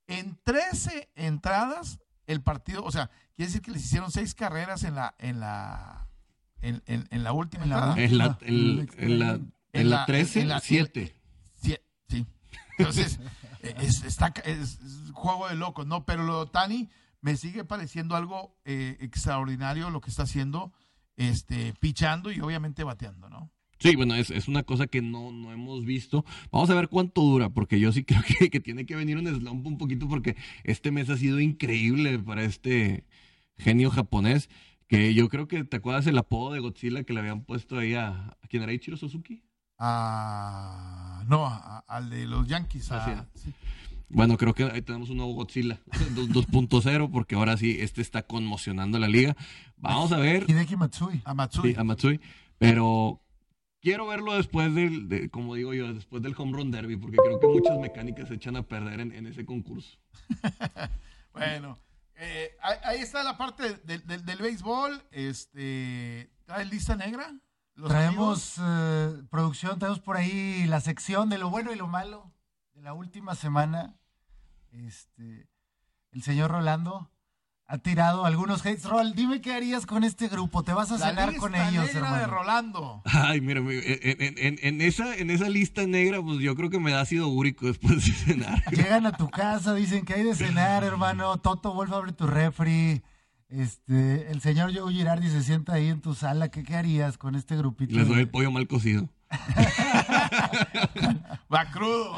en 13 entradas el partido, o sea, quiere decir que les hicieron seis carreras en la, en la, en, la última entrada. En la, en la, en la, 13, 7. Sí. Entonces, es, está, es, juego de locos, ¿no? Pero lo de Otani me sigue pareciendo algo eh, extraordinario lo que está haciendo, este, pichando y obviamente bateando, ¿no? Sí, bueno, es, es una cosa que no, no, hemos visto. Vamos a ver cuánto dura, porque yo sí creo que, que, tiene que venir un slump un poquito, porque este mes ha sido increíble para este genio japonés, que yo creo que, ¿te acuerdas el apodo de Godzilla que le habían puesto ahí a, ¿a quién era Ichiro Suzuki? Ah, no, al de los Yankees. sí. Bueno, creo que ahí tenemos un nuevo Godzilla 2.0 porque ahora sí, este está conmocionando la liga. Vamos a ver. Hideki Matsui. A Matsui. Sí, a Matsui. Pero quiero verlo después del, como digo yo, después del home run derby porque creo que muchas mecánicas se echan a perder en, ese concurso. bueno, eh, ahí está la parte del béisbol. Este, ¿Trae lista negra? Traemos eh, producción, tenemos por ahí la sección de lo bueno y lo malo de la última semana este, el señor Rolando ha tirado algunos hates. Roll, dime qué harías con este grupo. Te vas a cenar con ellos, negra de Rolando. Ay, mira, en, esa, en esa lista negra, pues yo creo que me da ácido úrico después de cenar. Llegan a tu casa, dicen que hay de cenar, hermano. Toto, vuelve a abrir tu refri. Este, el señor Joe Girardi se sienta ahí en tu sala. ¿Qué, qué harías con este grupito? Les doy el pollo mal cocido. Va crudo.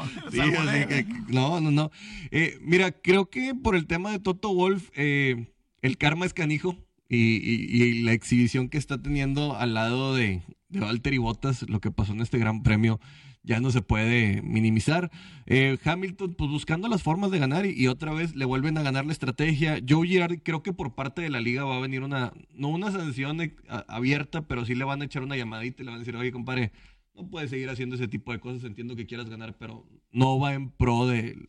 no, no, no. Eh, mira, creo que por el tema de Toto Wolf, eh, el karma es canijo y, la exhibición que está teniendo al lado de, de Valtteri Bottas, lo que pasó en este gran premio, ya no se puede minimizar. Eh, Hamilton, pues buscando las formas de ganar y, otra vez le vuelven a ganar la estrategia. Joe Girardi, creo que por parte de la liga va a venir una, no una sanción abierta, pero sí le van a echar una llamadita y le van a decir, oye, compadre, no puedes seguir haciendo ese tipo de cosas. Entiendo que quieras ganar, pero no va en pro de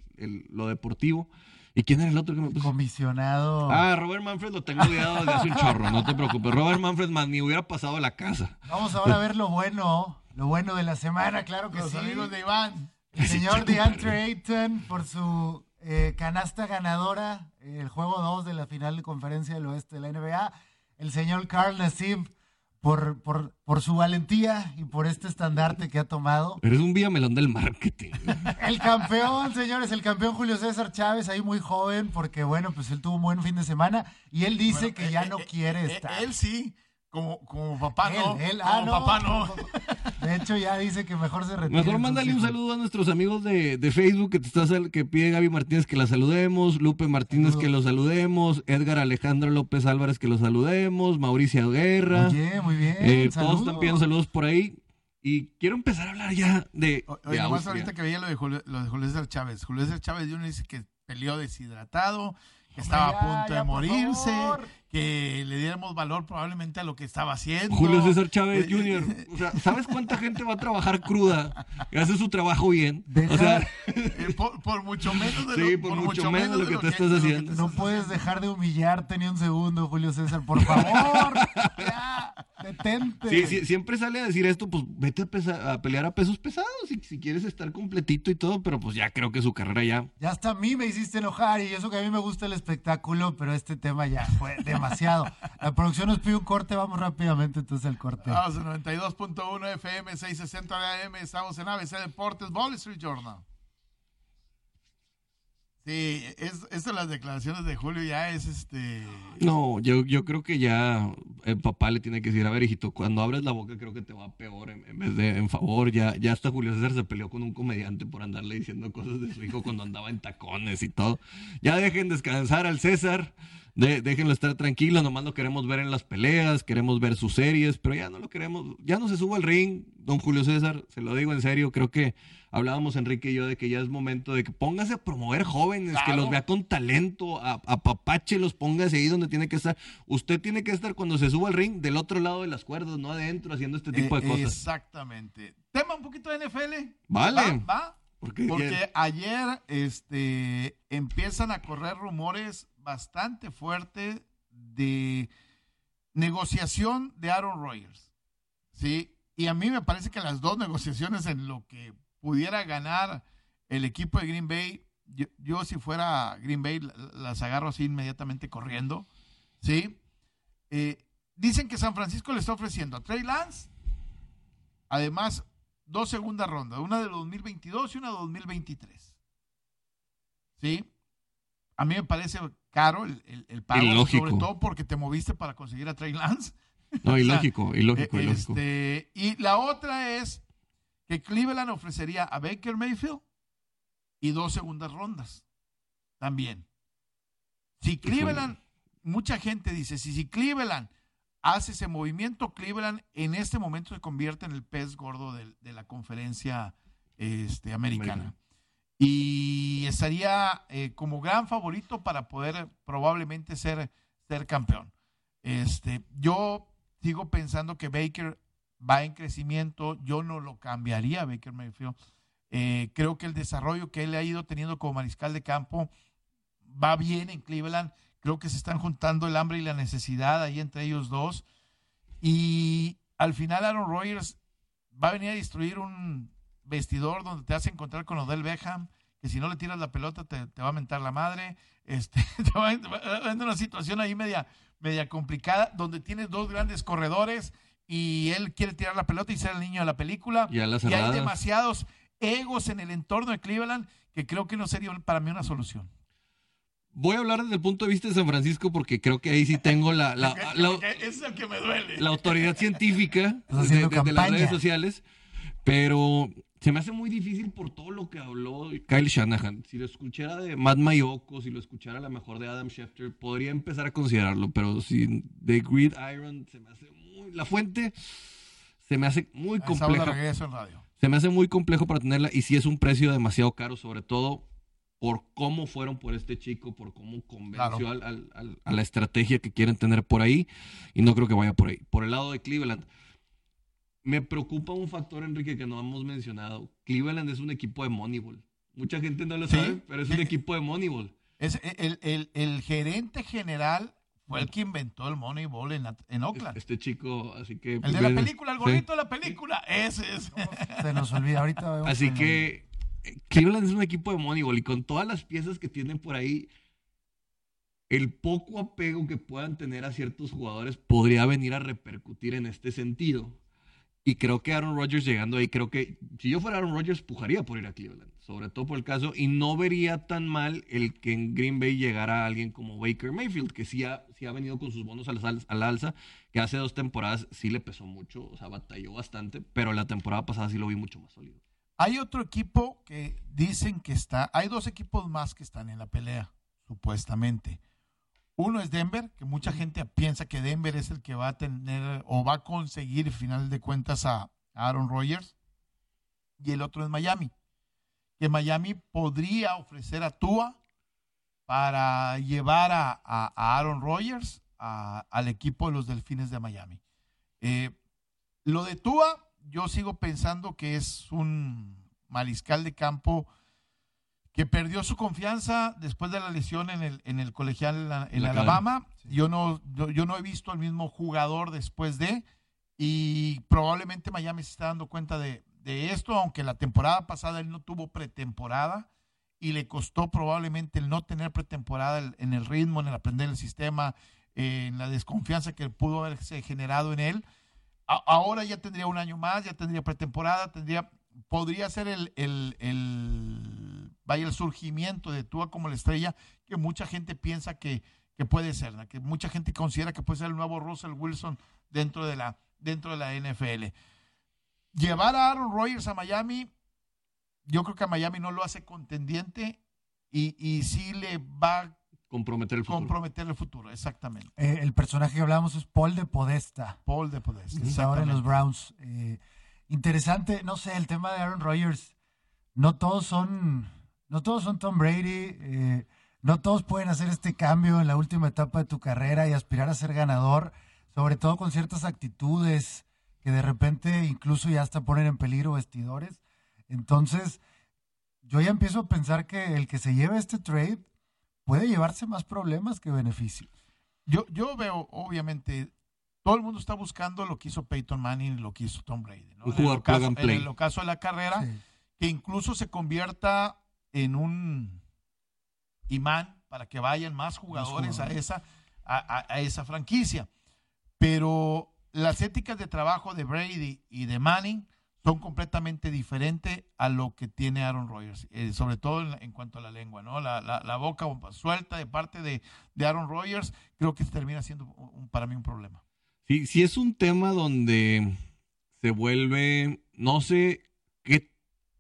lo deportivo. ¿Y quién era el otro que me puso? Comisionado. Ah, Robert Manfred lo tengo olvidado desde hace un chorro, no te preocupes. Robert Manfred más ni hubiera pasado a la casa. Vamos ahora a ver lo bueno, lo bueno de la semana, claro que Los amigos de Iván. El señor DeAndre Ayton por su eh, canasta ganadora, el juego 2 de la final de conferencia del oeste de la NBA. El señor Carl Nassim por, por, por, su valentía y por este estandarte que ha tomado. Eres un villamelón del marketing. el campeón, señores, el campeón Julio César Chávez, ahí muy joven, porque bueno, pues él tuvo un buen fin de semana y él dice que ya eh, no eh, quiere eh, estar. Él sí, como, como papá no. Él, ah, como papá no. De hecho, ya dice que mejor se retire. Mejor mándale un saludo a nuestros amigos de, de Facebook que te estás que pide Gaby Martínez que la saludemos, Lupe Martínez que lo saludemos, Edgar Alejandro López Álvarez que lo saludemos, Mauricio Guerra. Muy bien, muy bien. Eh, todos están pidiendo saludos por ahí. Y quiero empezar a hablar ya de. Oye, nomás ahorita que veía lo de, Julio, lo de Julio César Chávez. Julio César Chávez uno dice que peleó deshidratado, que estaba a punto de morirse, que le diéramos valor probablemente a lo que estaba haciendo. Julio César Chávez eh, Jr. Eh, o sea, ¿sabes cuánta gente va a trabajar cruda y hace su trabajo bien? O sea, eh, por, mucho menos de lo, sí, por, mucho, menos de lo que tú estás haciendo. No puedes dejar de humillarte ni un segundo, Julio César, por favor. detente. Sí, siempre sale a decir esto, pues vete a, pelear a pesos pesados si, si quieres estar completito y todo, pero pues ya creo que su carrera ya. Ya hasta a mí me hiciste enojar y eso que a mí me gusta el espectáculo, pero este tema ya fue demasiado. La producción nos pide un corte, vamos rápidamente entonces al corte. Vamos, 92.1 FM, 660 AM, estamos en ABC Deportes, Wall Street Journal. Sí, es, esto las declaraciones de Julio ya es este... No, yo, yo creo que ya el papá le tiene que decir, a ver, hijito, cuando abres la boca creo que te va peor en, vez de en favor. Ya, ya hasta Julio César se peleó con un comediante por andarle diciendo cosas de su hijo cuando andaba en tacones y todo. Ya dejen descansar al César. Déjenlo estar tranquilo, nomás lo queremos ver en las peleas, queremos ver sus series, pero ya no lo queremos, ya no se suba al ring, don Julio César, se lo digo en serio, creo que hablábamos Enrique y yo de que ya es momento de que póngase a promover jóvenes, que los vea con talento, a, papache los póngase ahí donde tiene que estar. Usted tiene que estar cuando se suba al ring del otro lado de las cuerdas, no adentro, haciendo este tipo de eh, cosas. Exactamente. Tema un poquito de NFL. Vale. ¿Va? Porque, ayer este, empiezan a correr rumores bastante fuertes de negociación de Aaron Rodgers. ¿Sí? Y a mí me parece que las dos negociaciones en lo que pudiera ganar el equipo de Green Bay, yo, si fuera Green Bay las agarro así inmediatamente corriendo, ¿sí? Eh, dicen que San Francisco le está ofreciendo a Trey Lance, además, dos segundas rondas, una de 2022 y una de 2023. ¿Sí? A mí me parece caro el, el, pago, sobre todo porque te moviste para conseguir a Trey Lance. No, ilógico, ilógico, ilógico. Este, y la otra es que Cleveland ofrecería a Baker Mayfield y dos segundas rondas también. Si Cleveland, mucha gente dice, si, si Cleveland hace ese movimiento, Cleveland en este momento se convierte en el pez gordo de, la conferencia este, americana. Y estaría eh, como gran favorito para poder probablemente ser, ser campeón. Este, yo sigo pensando que Baker va en crecimiento. Yo no lo cambiaría, Baker Mayfield. Eh, creo que el desarrollo que él ha ido teniendo como mariscal de campo va bien en Cleveland. Creo que se están juntando el hambre y la necesidad ahí entre ellos dos. Y al final Aaron Rodgers va a venir a destruir un vestidor donde te hace encontrar con Odell Beckham, que si no le tiras la pelota te, va a mentar la madre, este, te va a en una situación ahí media, media complicada, donde tienes dos grandes corredores y él quiere tirar la pelota y ser el niño de la película. Y, y hay demasiados egos en el entorno de Cleveland que creo que no sería para mí una solución. Voy a hablar desde el punto de vista de San Francisco porque creo que ahí sí tengo la, la, es el que me duele. la autoridad científica de, las redes sociales, pero se me hace muy difícil por todo lo que habló Kyle Shanahan. Si lo escuchara de Matt Mayoko, si lo escuchara a lo mejor de Adam Schefter, podría empezar a considerarlo, pero si de Grid Iron se me hace muy... La fuente se me hace muy compleja. Se me hace muy complejo para tenerla y si es un precio demasiado caro, sobre todo por cómo fueron por este chico, por cómo convenció a la estrategia que quieren tener por ahí, y no creo que vaya por ahí. Por el lado de Cleveland, me preocupa un factor, Enrique, que no hemos mencionado. Cleveland es un equipo de Moneyball. Mucha gente no lo sabe, pero es un equipo de Moneyball. Es el, gerente general fue el que inventó el Moneyball en, en Oakland. Este chico, así que... El de la película, el gordito de la película, ese es. Se nos olvida ahorita. Así que Cleveland es un equipo de Moneyball y con todas las piezas que tienen por ahí, el poco apego que puedan tener a ciertos jugadores podría venir a repercutir en este sentido. Y creo que Aaron Rodgers llegando ahí, creo que si yo fuera Aaron Rodgers, pujaría por ir a Cleveland, sobre todo por el caso, y no vería tan mal el que en Green Bay llegara alguien como Baker Mayfield, que sí ha, sí ha venido con sus bonos al, al alza, que hace dos temporadas sí le pesó mucho, o sea, batalló bastante, pero la temporada pasada sí lo vi mucho más sólido. Hay otro equipo que dicen que está, hay dos equipos más que están en la pelea, supuestamente. Uno es Denver, que mucha gente piensa que Denver es el que va a tener o va a conseguir, al final de cuentas, a Aaron Rodgers. Y el otro es Miami, que Miami podría ofrecer a Tua para llevar a, Aaron Rodgers al equipo de los Delfines de Miami. Eh, lo de Tua yo sigo pensando que es un mariscal de campo que perdió su confianza después de la lesión en el, en el colegial en, Alabama. Yo, no, yo, no he visto al mismo jugador después de, y probablemente Miami se está dando cuenta de, esto, aunque la temporada pasada él no tuvo pretemporada y le costó probablemente el no tener pretemporada en el ritmo, en el aprender el sistema, en la desconfianza que pudo haberse generado en él ahora ya tendría un año más, ya tendría pretemporada, tendría, podría ser el, el, vaya, el surgimiento de Tua como la estrella que mucha gente piensa que, puede ser, que mucha gente considera que puede ser el nuevo Russell Wilson dentro de la, dentro de la NFL. Llevar a Aaron Rodgers a Miami, yo creo que a Miami no lo hace contendiente y, y sí le va Comprometer el futuro. Comprometer el futuro, exactamente. Eh, el personaje que hablábamos es Paul de Podesta. Paul de Podesta. Está ahora en los Browns. Eh, interesante, no sé, el tema de Aaron Rodgers. No todos son, no todos son Tom Brady. Eh, no todos pueden hacer este cambio en la última etapa de tu carrera y aspirar a ser ganador, sobre todo con ciertas actitudes que de repente incluso ya hasta ponen en peligro vestidores. Entonces, yo ya empiezo a pensar que el que se lleve este trade puede llevarse más problemas que beneficios. Yo, yo veo, obviamente, todo el mundo está buscando lo que hizo Peyton Manning y lo que hizo Tom Brady. Un jugador en, en el ocaso de la carrera, que incluso se convierta en un imán para que vayan más jugadores, a, esa, a esa franquicia. Pero las éticas de trabajo de Brady y de Manning son completamente diferentes a lo que tiene Aaron Rodgers, eh, sobre todo en, cuanto a la lengua, ¿no? La, la, boca suelta de parte de, Aaron Rodgers, creo que termina siendo para mí un problema. Sí, sí es un tema donde se vuelve, no sé qué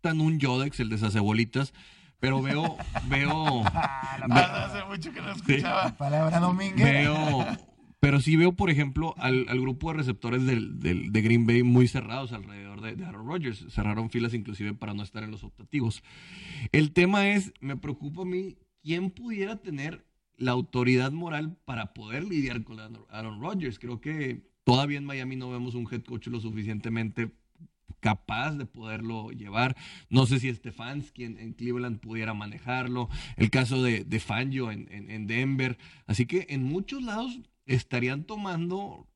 tan un Yodex, el de esas cebolitas, pero veo, veo... Ah, hace mucho que no escuchaba. Palabra domingue. Veo pero sí veo, por ejemplo, al, grupo de receptores del, de Green Bay muy cerrados alrededor de, Aaron Rodgers. Cerraron filas inclusive para no estar en los optativos. El tema es, me preocupa a mí, ¿quién pudiera tener la autoridad moral para poder lidiar con Aaron Rodgers? Creo que todavía en Miami no vemos un head coach lo suficientemente capaz de poderlo llevar. No sé si Stefanski en, en Cleveland pudiera manejarlo. El caso de, de Fangio en, en, Denver. Así que en muchos lados estarían tomando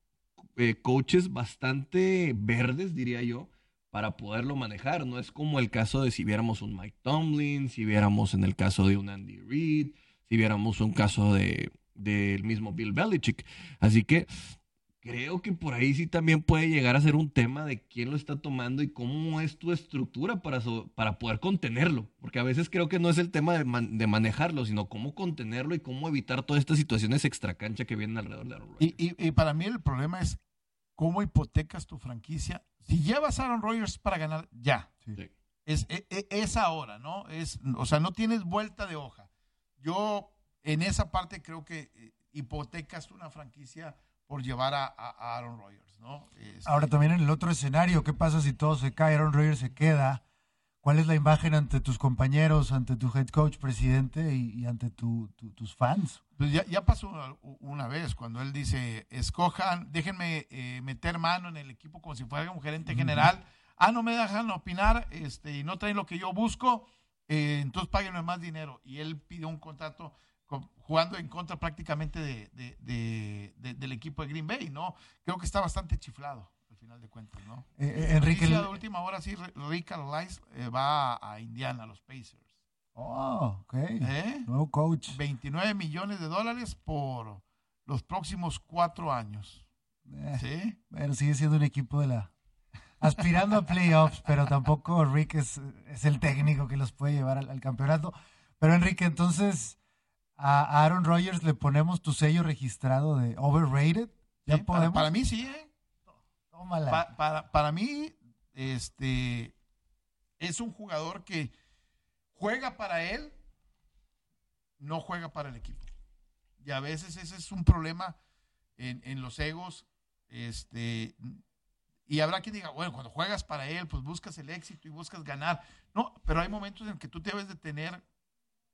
eh, coaches bastante verdes, diría yo, para poderlo manejar. No es como el caso de si viéramos un Mike Tomlin, si viéramos en el caso de un Andy Reid, si viéramos un caso de del mismo Bill Belichick. Así que creo que por ahí sí también puede llegar a ser un tema de quién lo está tomando y cómo es tu estructura para, para poder contenerlo. Porque a veces creo que no es el tema de, de, manejarlo, sino cómo contenerlo y cómo evitar todas estas situaciones extracancha que vienen alrededor de Aaron Rodgers. Y, y, para mí el problema es cómo hipotecas tu franquicia. Si llevas a Aaron Rodgers para ganar, ya. Es, es, e, es, ahora, ¿no? Es, o sea, no tienes vuelta de hoja. Yo en esa parte creo que eh, hipotecas una franquicia por llevar a, Aaron Rodgers, ¿no? Este, Ahora también en el otro escenario, ¿qué pasa si todo se cae, Aaron Rodgers se queda? ¿Cuál es la imagen ante tus compañeros, ante tu head coach, presidente y, ante tus fans? Pues ya, pasó una, vez cuando él dice, escojan, déjenme eh, meter mano en el equipo como si fuera un gerente general. Ah, no me dejan opinar este, y no traen lo que yo busco, eh, entonces páguenme más dinero. Y él pidió un contrato jugando en contra prácticamente de, del equipo de Green Bay, ¿no? Creo que está bastante chiflado, al final de cuentas, ¿no? Eh, eh Enrique. La última hora sí, Rick eh, va a Indiana, a los Pacers. Oh, ok. Nuevo coach. 29 millones de dólares por los próximos cuatro años. ¿Sí? Bueno, sigue siendo un equipo de la... Aspirando a playoffs, pero tampoco Rick es, es, el técnico que los puede llevar al campeonato. Pero Enrique, entonces a Aaron Rodgers le ponemos tu sello registrado de overrated. ¿Ya podemos? Para, mí sí, ¿eh? Tómala. para, para mí, este es un jugador que juega para él, no juega para el equipo. Y a veces ese es un problema en, en los egos. Este, y habrá quien diga, bueno, cuando juegas para él, pues buscas el éxito y buscas ganar. No, pero hay momentos en que tú debes de tener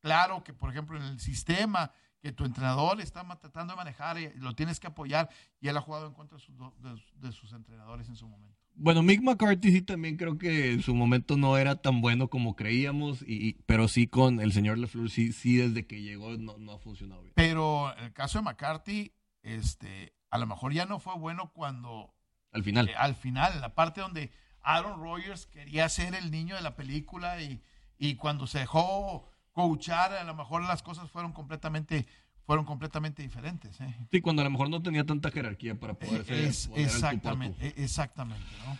claro que, por ejemplo, en el sistema que tu entrenador está tratando de manejar, y lo tienes que apoyar y él ha jugado en contra de sus, entrenadores en su momento. Bueno, Mick McCarthy sí también creo que en su momento no era tan bueno como creíamos, y, pero sí con el señor LeFleur sí, sí desde que llegó no, no ha funcionado bien. Pero en el caso de McCarthy, este, a lo mejor ya no fue bueno cuando... Al final. Eh, al final, la parte donde Aaron Rodgers quería ser el niño de la película y, y cuando se dejó coachar, a lo mejor las cosas fueron completamente fueron completamente diferentes. ¿eh? Sí, cuando a lo mejor no tenía tanta jerarquía para poder ser. exactamente, exactamente, ¿no?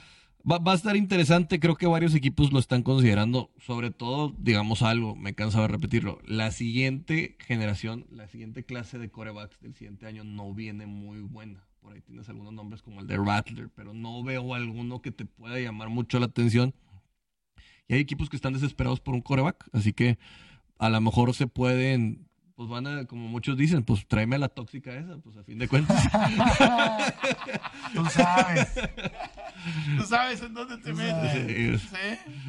Va, va, a estar interesante, creo que varios equipos lo están considerando, sobre todo, digamos algo, me cansaba de repetirlo, la siguiente generación, la siguiente clase de corebacks del siguiente año no viene muy buena. Por ahí tienes algunos nombres como el de Rattler, pero no veo alguno que te pueda llamar mucho la atención. Y hay equipos que están desesperados por un coreback, así que a lo mejor se pueden, pues van a, como muchos dicen, pues tráeme la tóxica esa, pues a fin de cuentas. Tú sabes. Tú sabes en dónde te metes.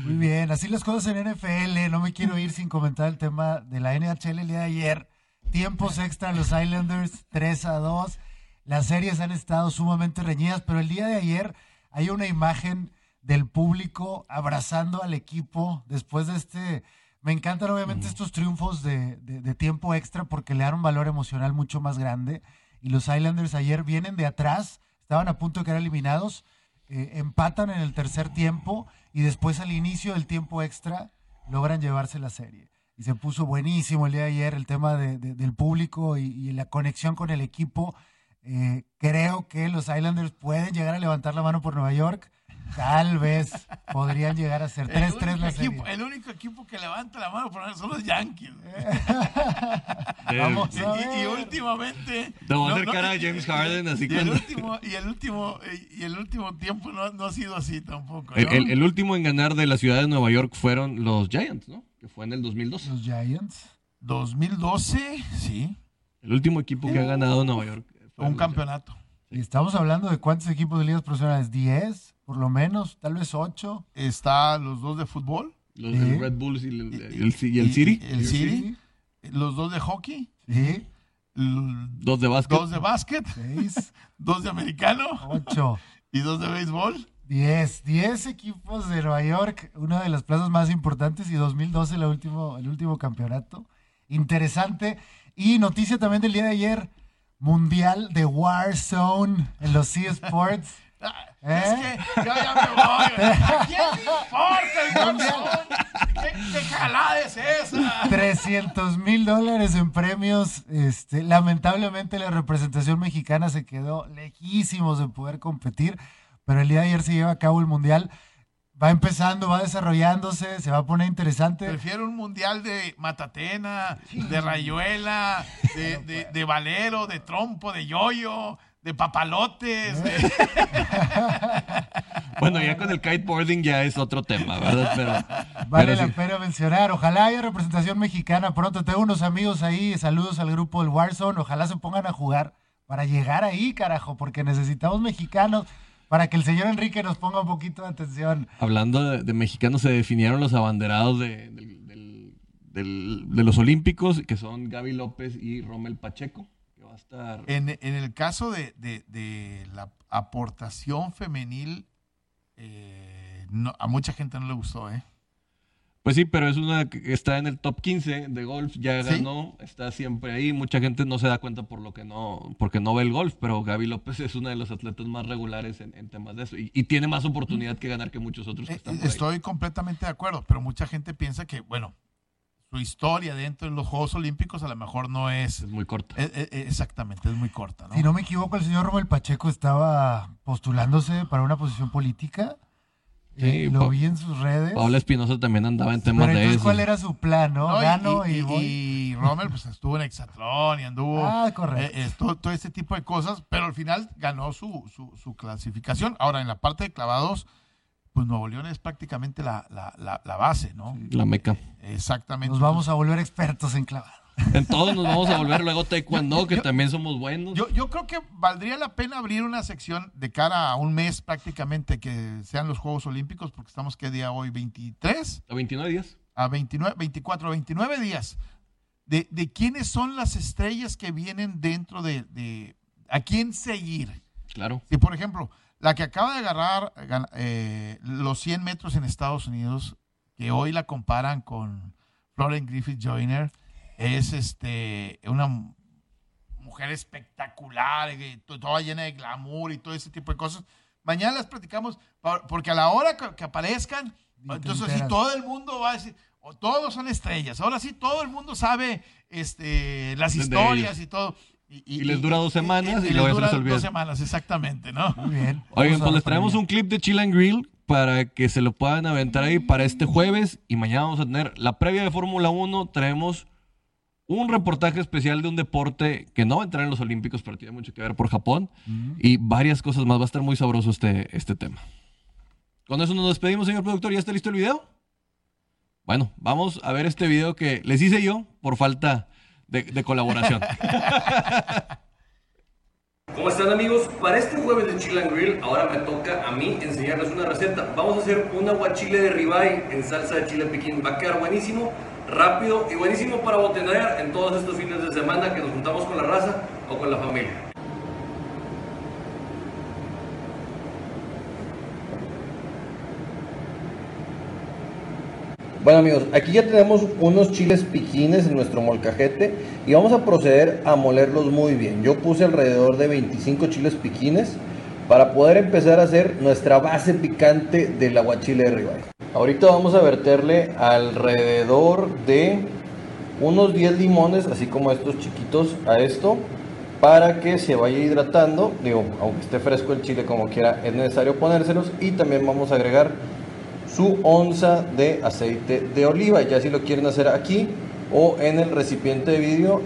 Muy bien, así las cosas en NFL. No me quiero ir sin comentar el tema de la NHL el día de ayer. Tiempos extra los Islanders, 3 a 2. Las series han estado sumamente reñidas, pero el día de ayer hay una imagen del público abrazando al equipo después de este me encantan obviamente estos triunfos de, tiempo extra porque le dan un valor emocional mucho más grande. Y los Islanders ayer vienen de atrás, estaban a punto de quedar eliminados, eh, empatan en el tercer tiempo y después al inicio del tiempo extra logran llevarse la serie. Y se puso buenísimo el día de ayer el tema del público y, la conexión con el equipo. Eh, creo que los Islanders pueden llegar a levantar la mano por Nueva York Tal vez podrían llegar a ser 3-3 la serie. el único equipo que levanta la mano por son los Yankees. Vamos a ver. Y, últimamente. Te voy a hacer cara a James Harden, así y el último Y el último, y el último tiempo no, no ha sido así tampoco. El, el, último en ganar de la ciudad de Nueva York fueron los Giants, ¿no? Que fue en el 2012. Los Giants. 2012, sí. El último equipo que ha ganado Nueva York. Un campeonato. Y estamos hablando de cuántos equipos de ligas profesionales. ¿10? por lo menos, tal vez ocho. Está los dos de fútbol. Los de Red Bulls y el, el, City. El City. Los dos de hockey. Sí. Dos de básquet. Dos de básquet. Seis. dos de americano. Ocho. Y dos de béisbol. Diez. Diez equipos de Nueva York, una de las plazas más importantes y 2012 el último, el último campeonato. Interesante. Y noticia también del día de ayer, Mundial de Warzone en los Sea Sports. ¿Eh? Es que yo ya me voy. ¿A quién le importa el ¿Qué, jalada es esa? 300 mil dólares en premios. Este, lamentablemente la representación mexicana se quedó lejísimos de poder competir, pero el día de ayer se lleva a cabo el Mundial va empezando, va desarrollándose, se va a poner interesante. Prefiero un mundial de Matatena, de Rayuela, de, de, Valero, de Trompo, de Yoyo, de Papalotes. bueno, ya con el kiteboarding ya es otro tema, ¿verdad? Pero, vale la pena mencionar. Ojalá haya representación mexicana pronto. Tengo unos amigos ahí, saludos al grupo del Warzone. Ojalá se pongan a jugar para llegar ahí, carajo, porque necesitamos mexicanos para que el señor Enrique nos ponga un poquito de atención. Hablando de, mexicanos, se definieron los abanderados de, los Olímpicos, que son Gaby López y Rommel Pacheco. Que va a estar... en, el caso de, la aportación femenil, eh, a mucha gente no le gustó, ¿eh? Pues sí, pero es una que está en el top 15 de golf, ya ganó, está siempre ahí. Mucha gente no se da cuenta por lo que no, porque no ve el golf, pero Gaby López es una de los atletas más regulares en, temas de eso y, tiene más oportunidad que ganar que muchos otros que eh, están Estoy completamente de acuerdo, pero mucha gente piensa que, bueno, su historia dentro de los Juegos Olímpicos a lo mejor no es... Es muy corta. Eh, eh, exactamente, es muy corta. Si no me equivoco, el señor Romel Pacheco estaba postulándose para una posición política. Sí, lo vi en sus redes. Pablo Espinosa también andaba en temas de eso. ¿Cuál era su plan, no? Gano y, y, Rommel pues estuvo en Exatlón y anduvo. Ah, correcto. Eh, todo, todo, este tipo de cosas, pero al final ganó su, su, su, clasificación. Ahora, en la parte de clavados, pues Nuevo León es prácticamente la, la, la, la base, ¿no? La meca. exactamente. Nos vamos a volver expertos en clavados. En todos nos vamos a volver luego taekwondo, que también somos buenos. Yo, yo creo que valdría la pena abrir una sección de cara a un mes prácticamente que sean los Juegos Olímpicos, porque estamos, ¿qué día hoy? ¿23? A 29 días. A 29, 24, 29 días. De, de quiénes son las estrellas que vienen dentro de, de a quién seguir. Claro. Si, por ejemplo, la que acaba de agarrar eh, los 100 metros en Estados Unidos, que hoy la comparan con Florence Griffith Joyner, es este una mujer espectacular, toda llena de glamour y todo ese tipo de cosas. Mañana las platicamos porque a la hora que, aparezcan, entonces sí todo el mundo va a decir, o todos son estrellas. Ahora sí todo el mundo sabe este, las historias y todo. Y, les dura dos semanas y, y les dura dos semanas, exactamente, ¿no? Muy bien. Oigan, pues les traemos un clip de Chill and Grill para que se lo puedan aventar ahí para este jueves y mañana vamos a tener la previa de Fórmula 1. Traemos un reportaje especial de un deporte que no va a entrar en los Olímpicos, pero tiene mucho que ver por Japón y varias cosas más. Va a estar muy sabroso este, este tema. Con eso nos despedimos, señor productor. ¿Ya está listo el video? Bueno, vamos a ver este video que les hice yo por falta de, de colaboración. ¿Cómo están amigos? Para este jueves de Chill and Grill, ahora me toca a mí enseñarles una receta. Vamos a hacer un aguachile de ribeye en salsa de chile piquín. Va a quedar buenísimo rápido y buenísimo para botanear en todos estos fines de semana que nos juntamos con la raza o con la familia. Bueno amigos, aquí ya tenemos unos chiles piquines en nuestro molcajete y vamos a proceder a molerlos muy bien. Yo puse alrededor de 25 chiles piquines para poder empezar a hacer nuestra base picante del aguachile de ribeye. Ahorita vamos a verterle alrededor de unos 10 limones, así como estos chiquitos, a esto, para que se vaya hidratando. Digo, aunque esté fresco el chile como quiera, es necesario ponérselos. Y también vamos a agregar su onza de aceite de oliva, ya si lo quieren hacer aquí o en el recipiente de vidrio.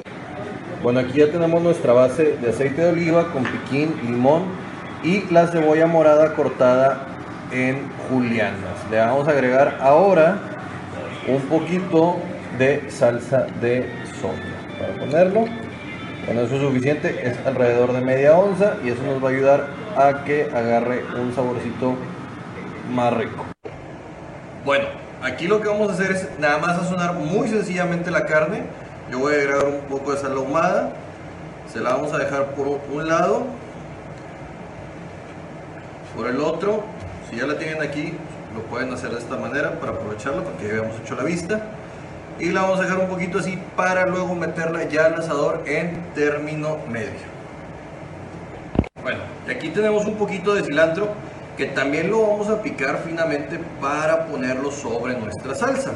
Bueno, aquí ya tenemos nuestra base de aceite de oliva con piquín, limón y la cebolla morada cortada en julianas. Le vamos a agregar ahora un poquito de salsa de soya para ponerlo. Con eso es suficiente, es alrededor de media onza y eso nos va a ayudar a que agarre un saborcito más rico. Bueno, aquí lo que vamos a hacer es nada más sazonar muy sencillamente la carne. Yo voy a agregar un poco de sal ahumada, se la vamos a dejar por un lado, por el otro si ya la tienen aquí, lo pueden hacer de esta manera para aprovecharla, porque ya habíamos hecho la vista. Y la vamos a dejar un poquito así para luego meterla ya al asador en término medio. Bueno, ya aquí tenemos un poquito de cilantro que también lo vamos a picar finamente para ponerlo sobre nuestra salsa.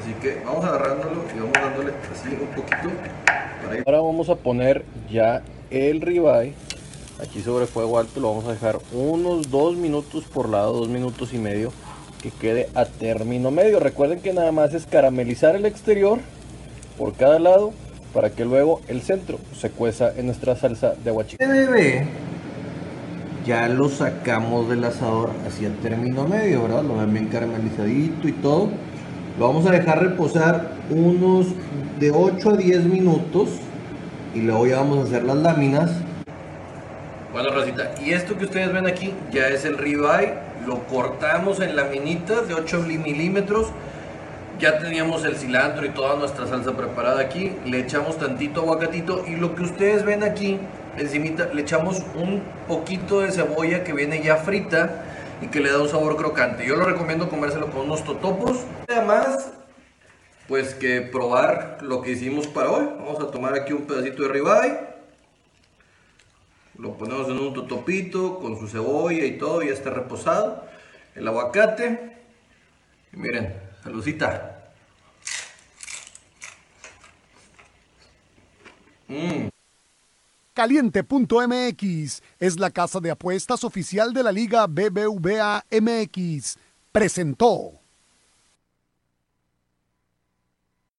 Así que vamos agarrándolo y vamos dándole así un poquito. Ahora vamos a poner ya el ribeye aquí sobre fuego alto. Lo vamos a dejar unos dos minutos por lado, dos minutos y medio que quede a término medio. Recuerden que nada más es caramelizar el exterior por cada lado para que luego el centro se cueza en nuestra salsa de aguachile. Este bebé ya lo sacamos del asador hacia término medio, ¿verdad? Lo ven bien caramelizadito y todo. Lo vamos a dejar reposar unos de 8 a 10 minutos y luego ya vamos a hacer las láminas. Bueno, Rosita, y esto que ustedes ven aquí ya es el ribeye. Lo cortamos en laminitas de 8 milímetros. Ya teníamos el cilantro y toda nuestra salsa preparada aquí. Le echamos tantito aguacatito y lo que ustedes ven aquí, encimita, le echamos un poquito de cebolla que viene ya frita y que le da un sabor crocante. Yo lo recomiendo comérselo con unos totopos. Además, pues que probar lo que hicimos para hoy. Vamos a tomar aquí un pedacito de ribeye. Lo ponemos en un totopito con su cebolla y todo, ya está reposado. El aguacate. Y miren, saludcita. Mm. Caliente.mx es la casa de apuestas oficial de la Liga BBVA MX. Presentó.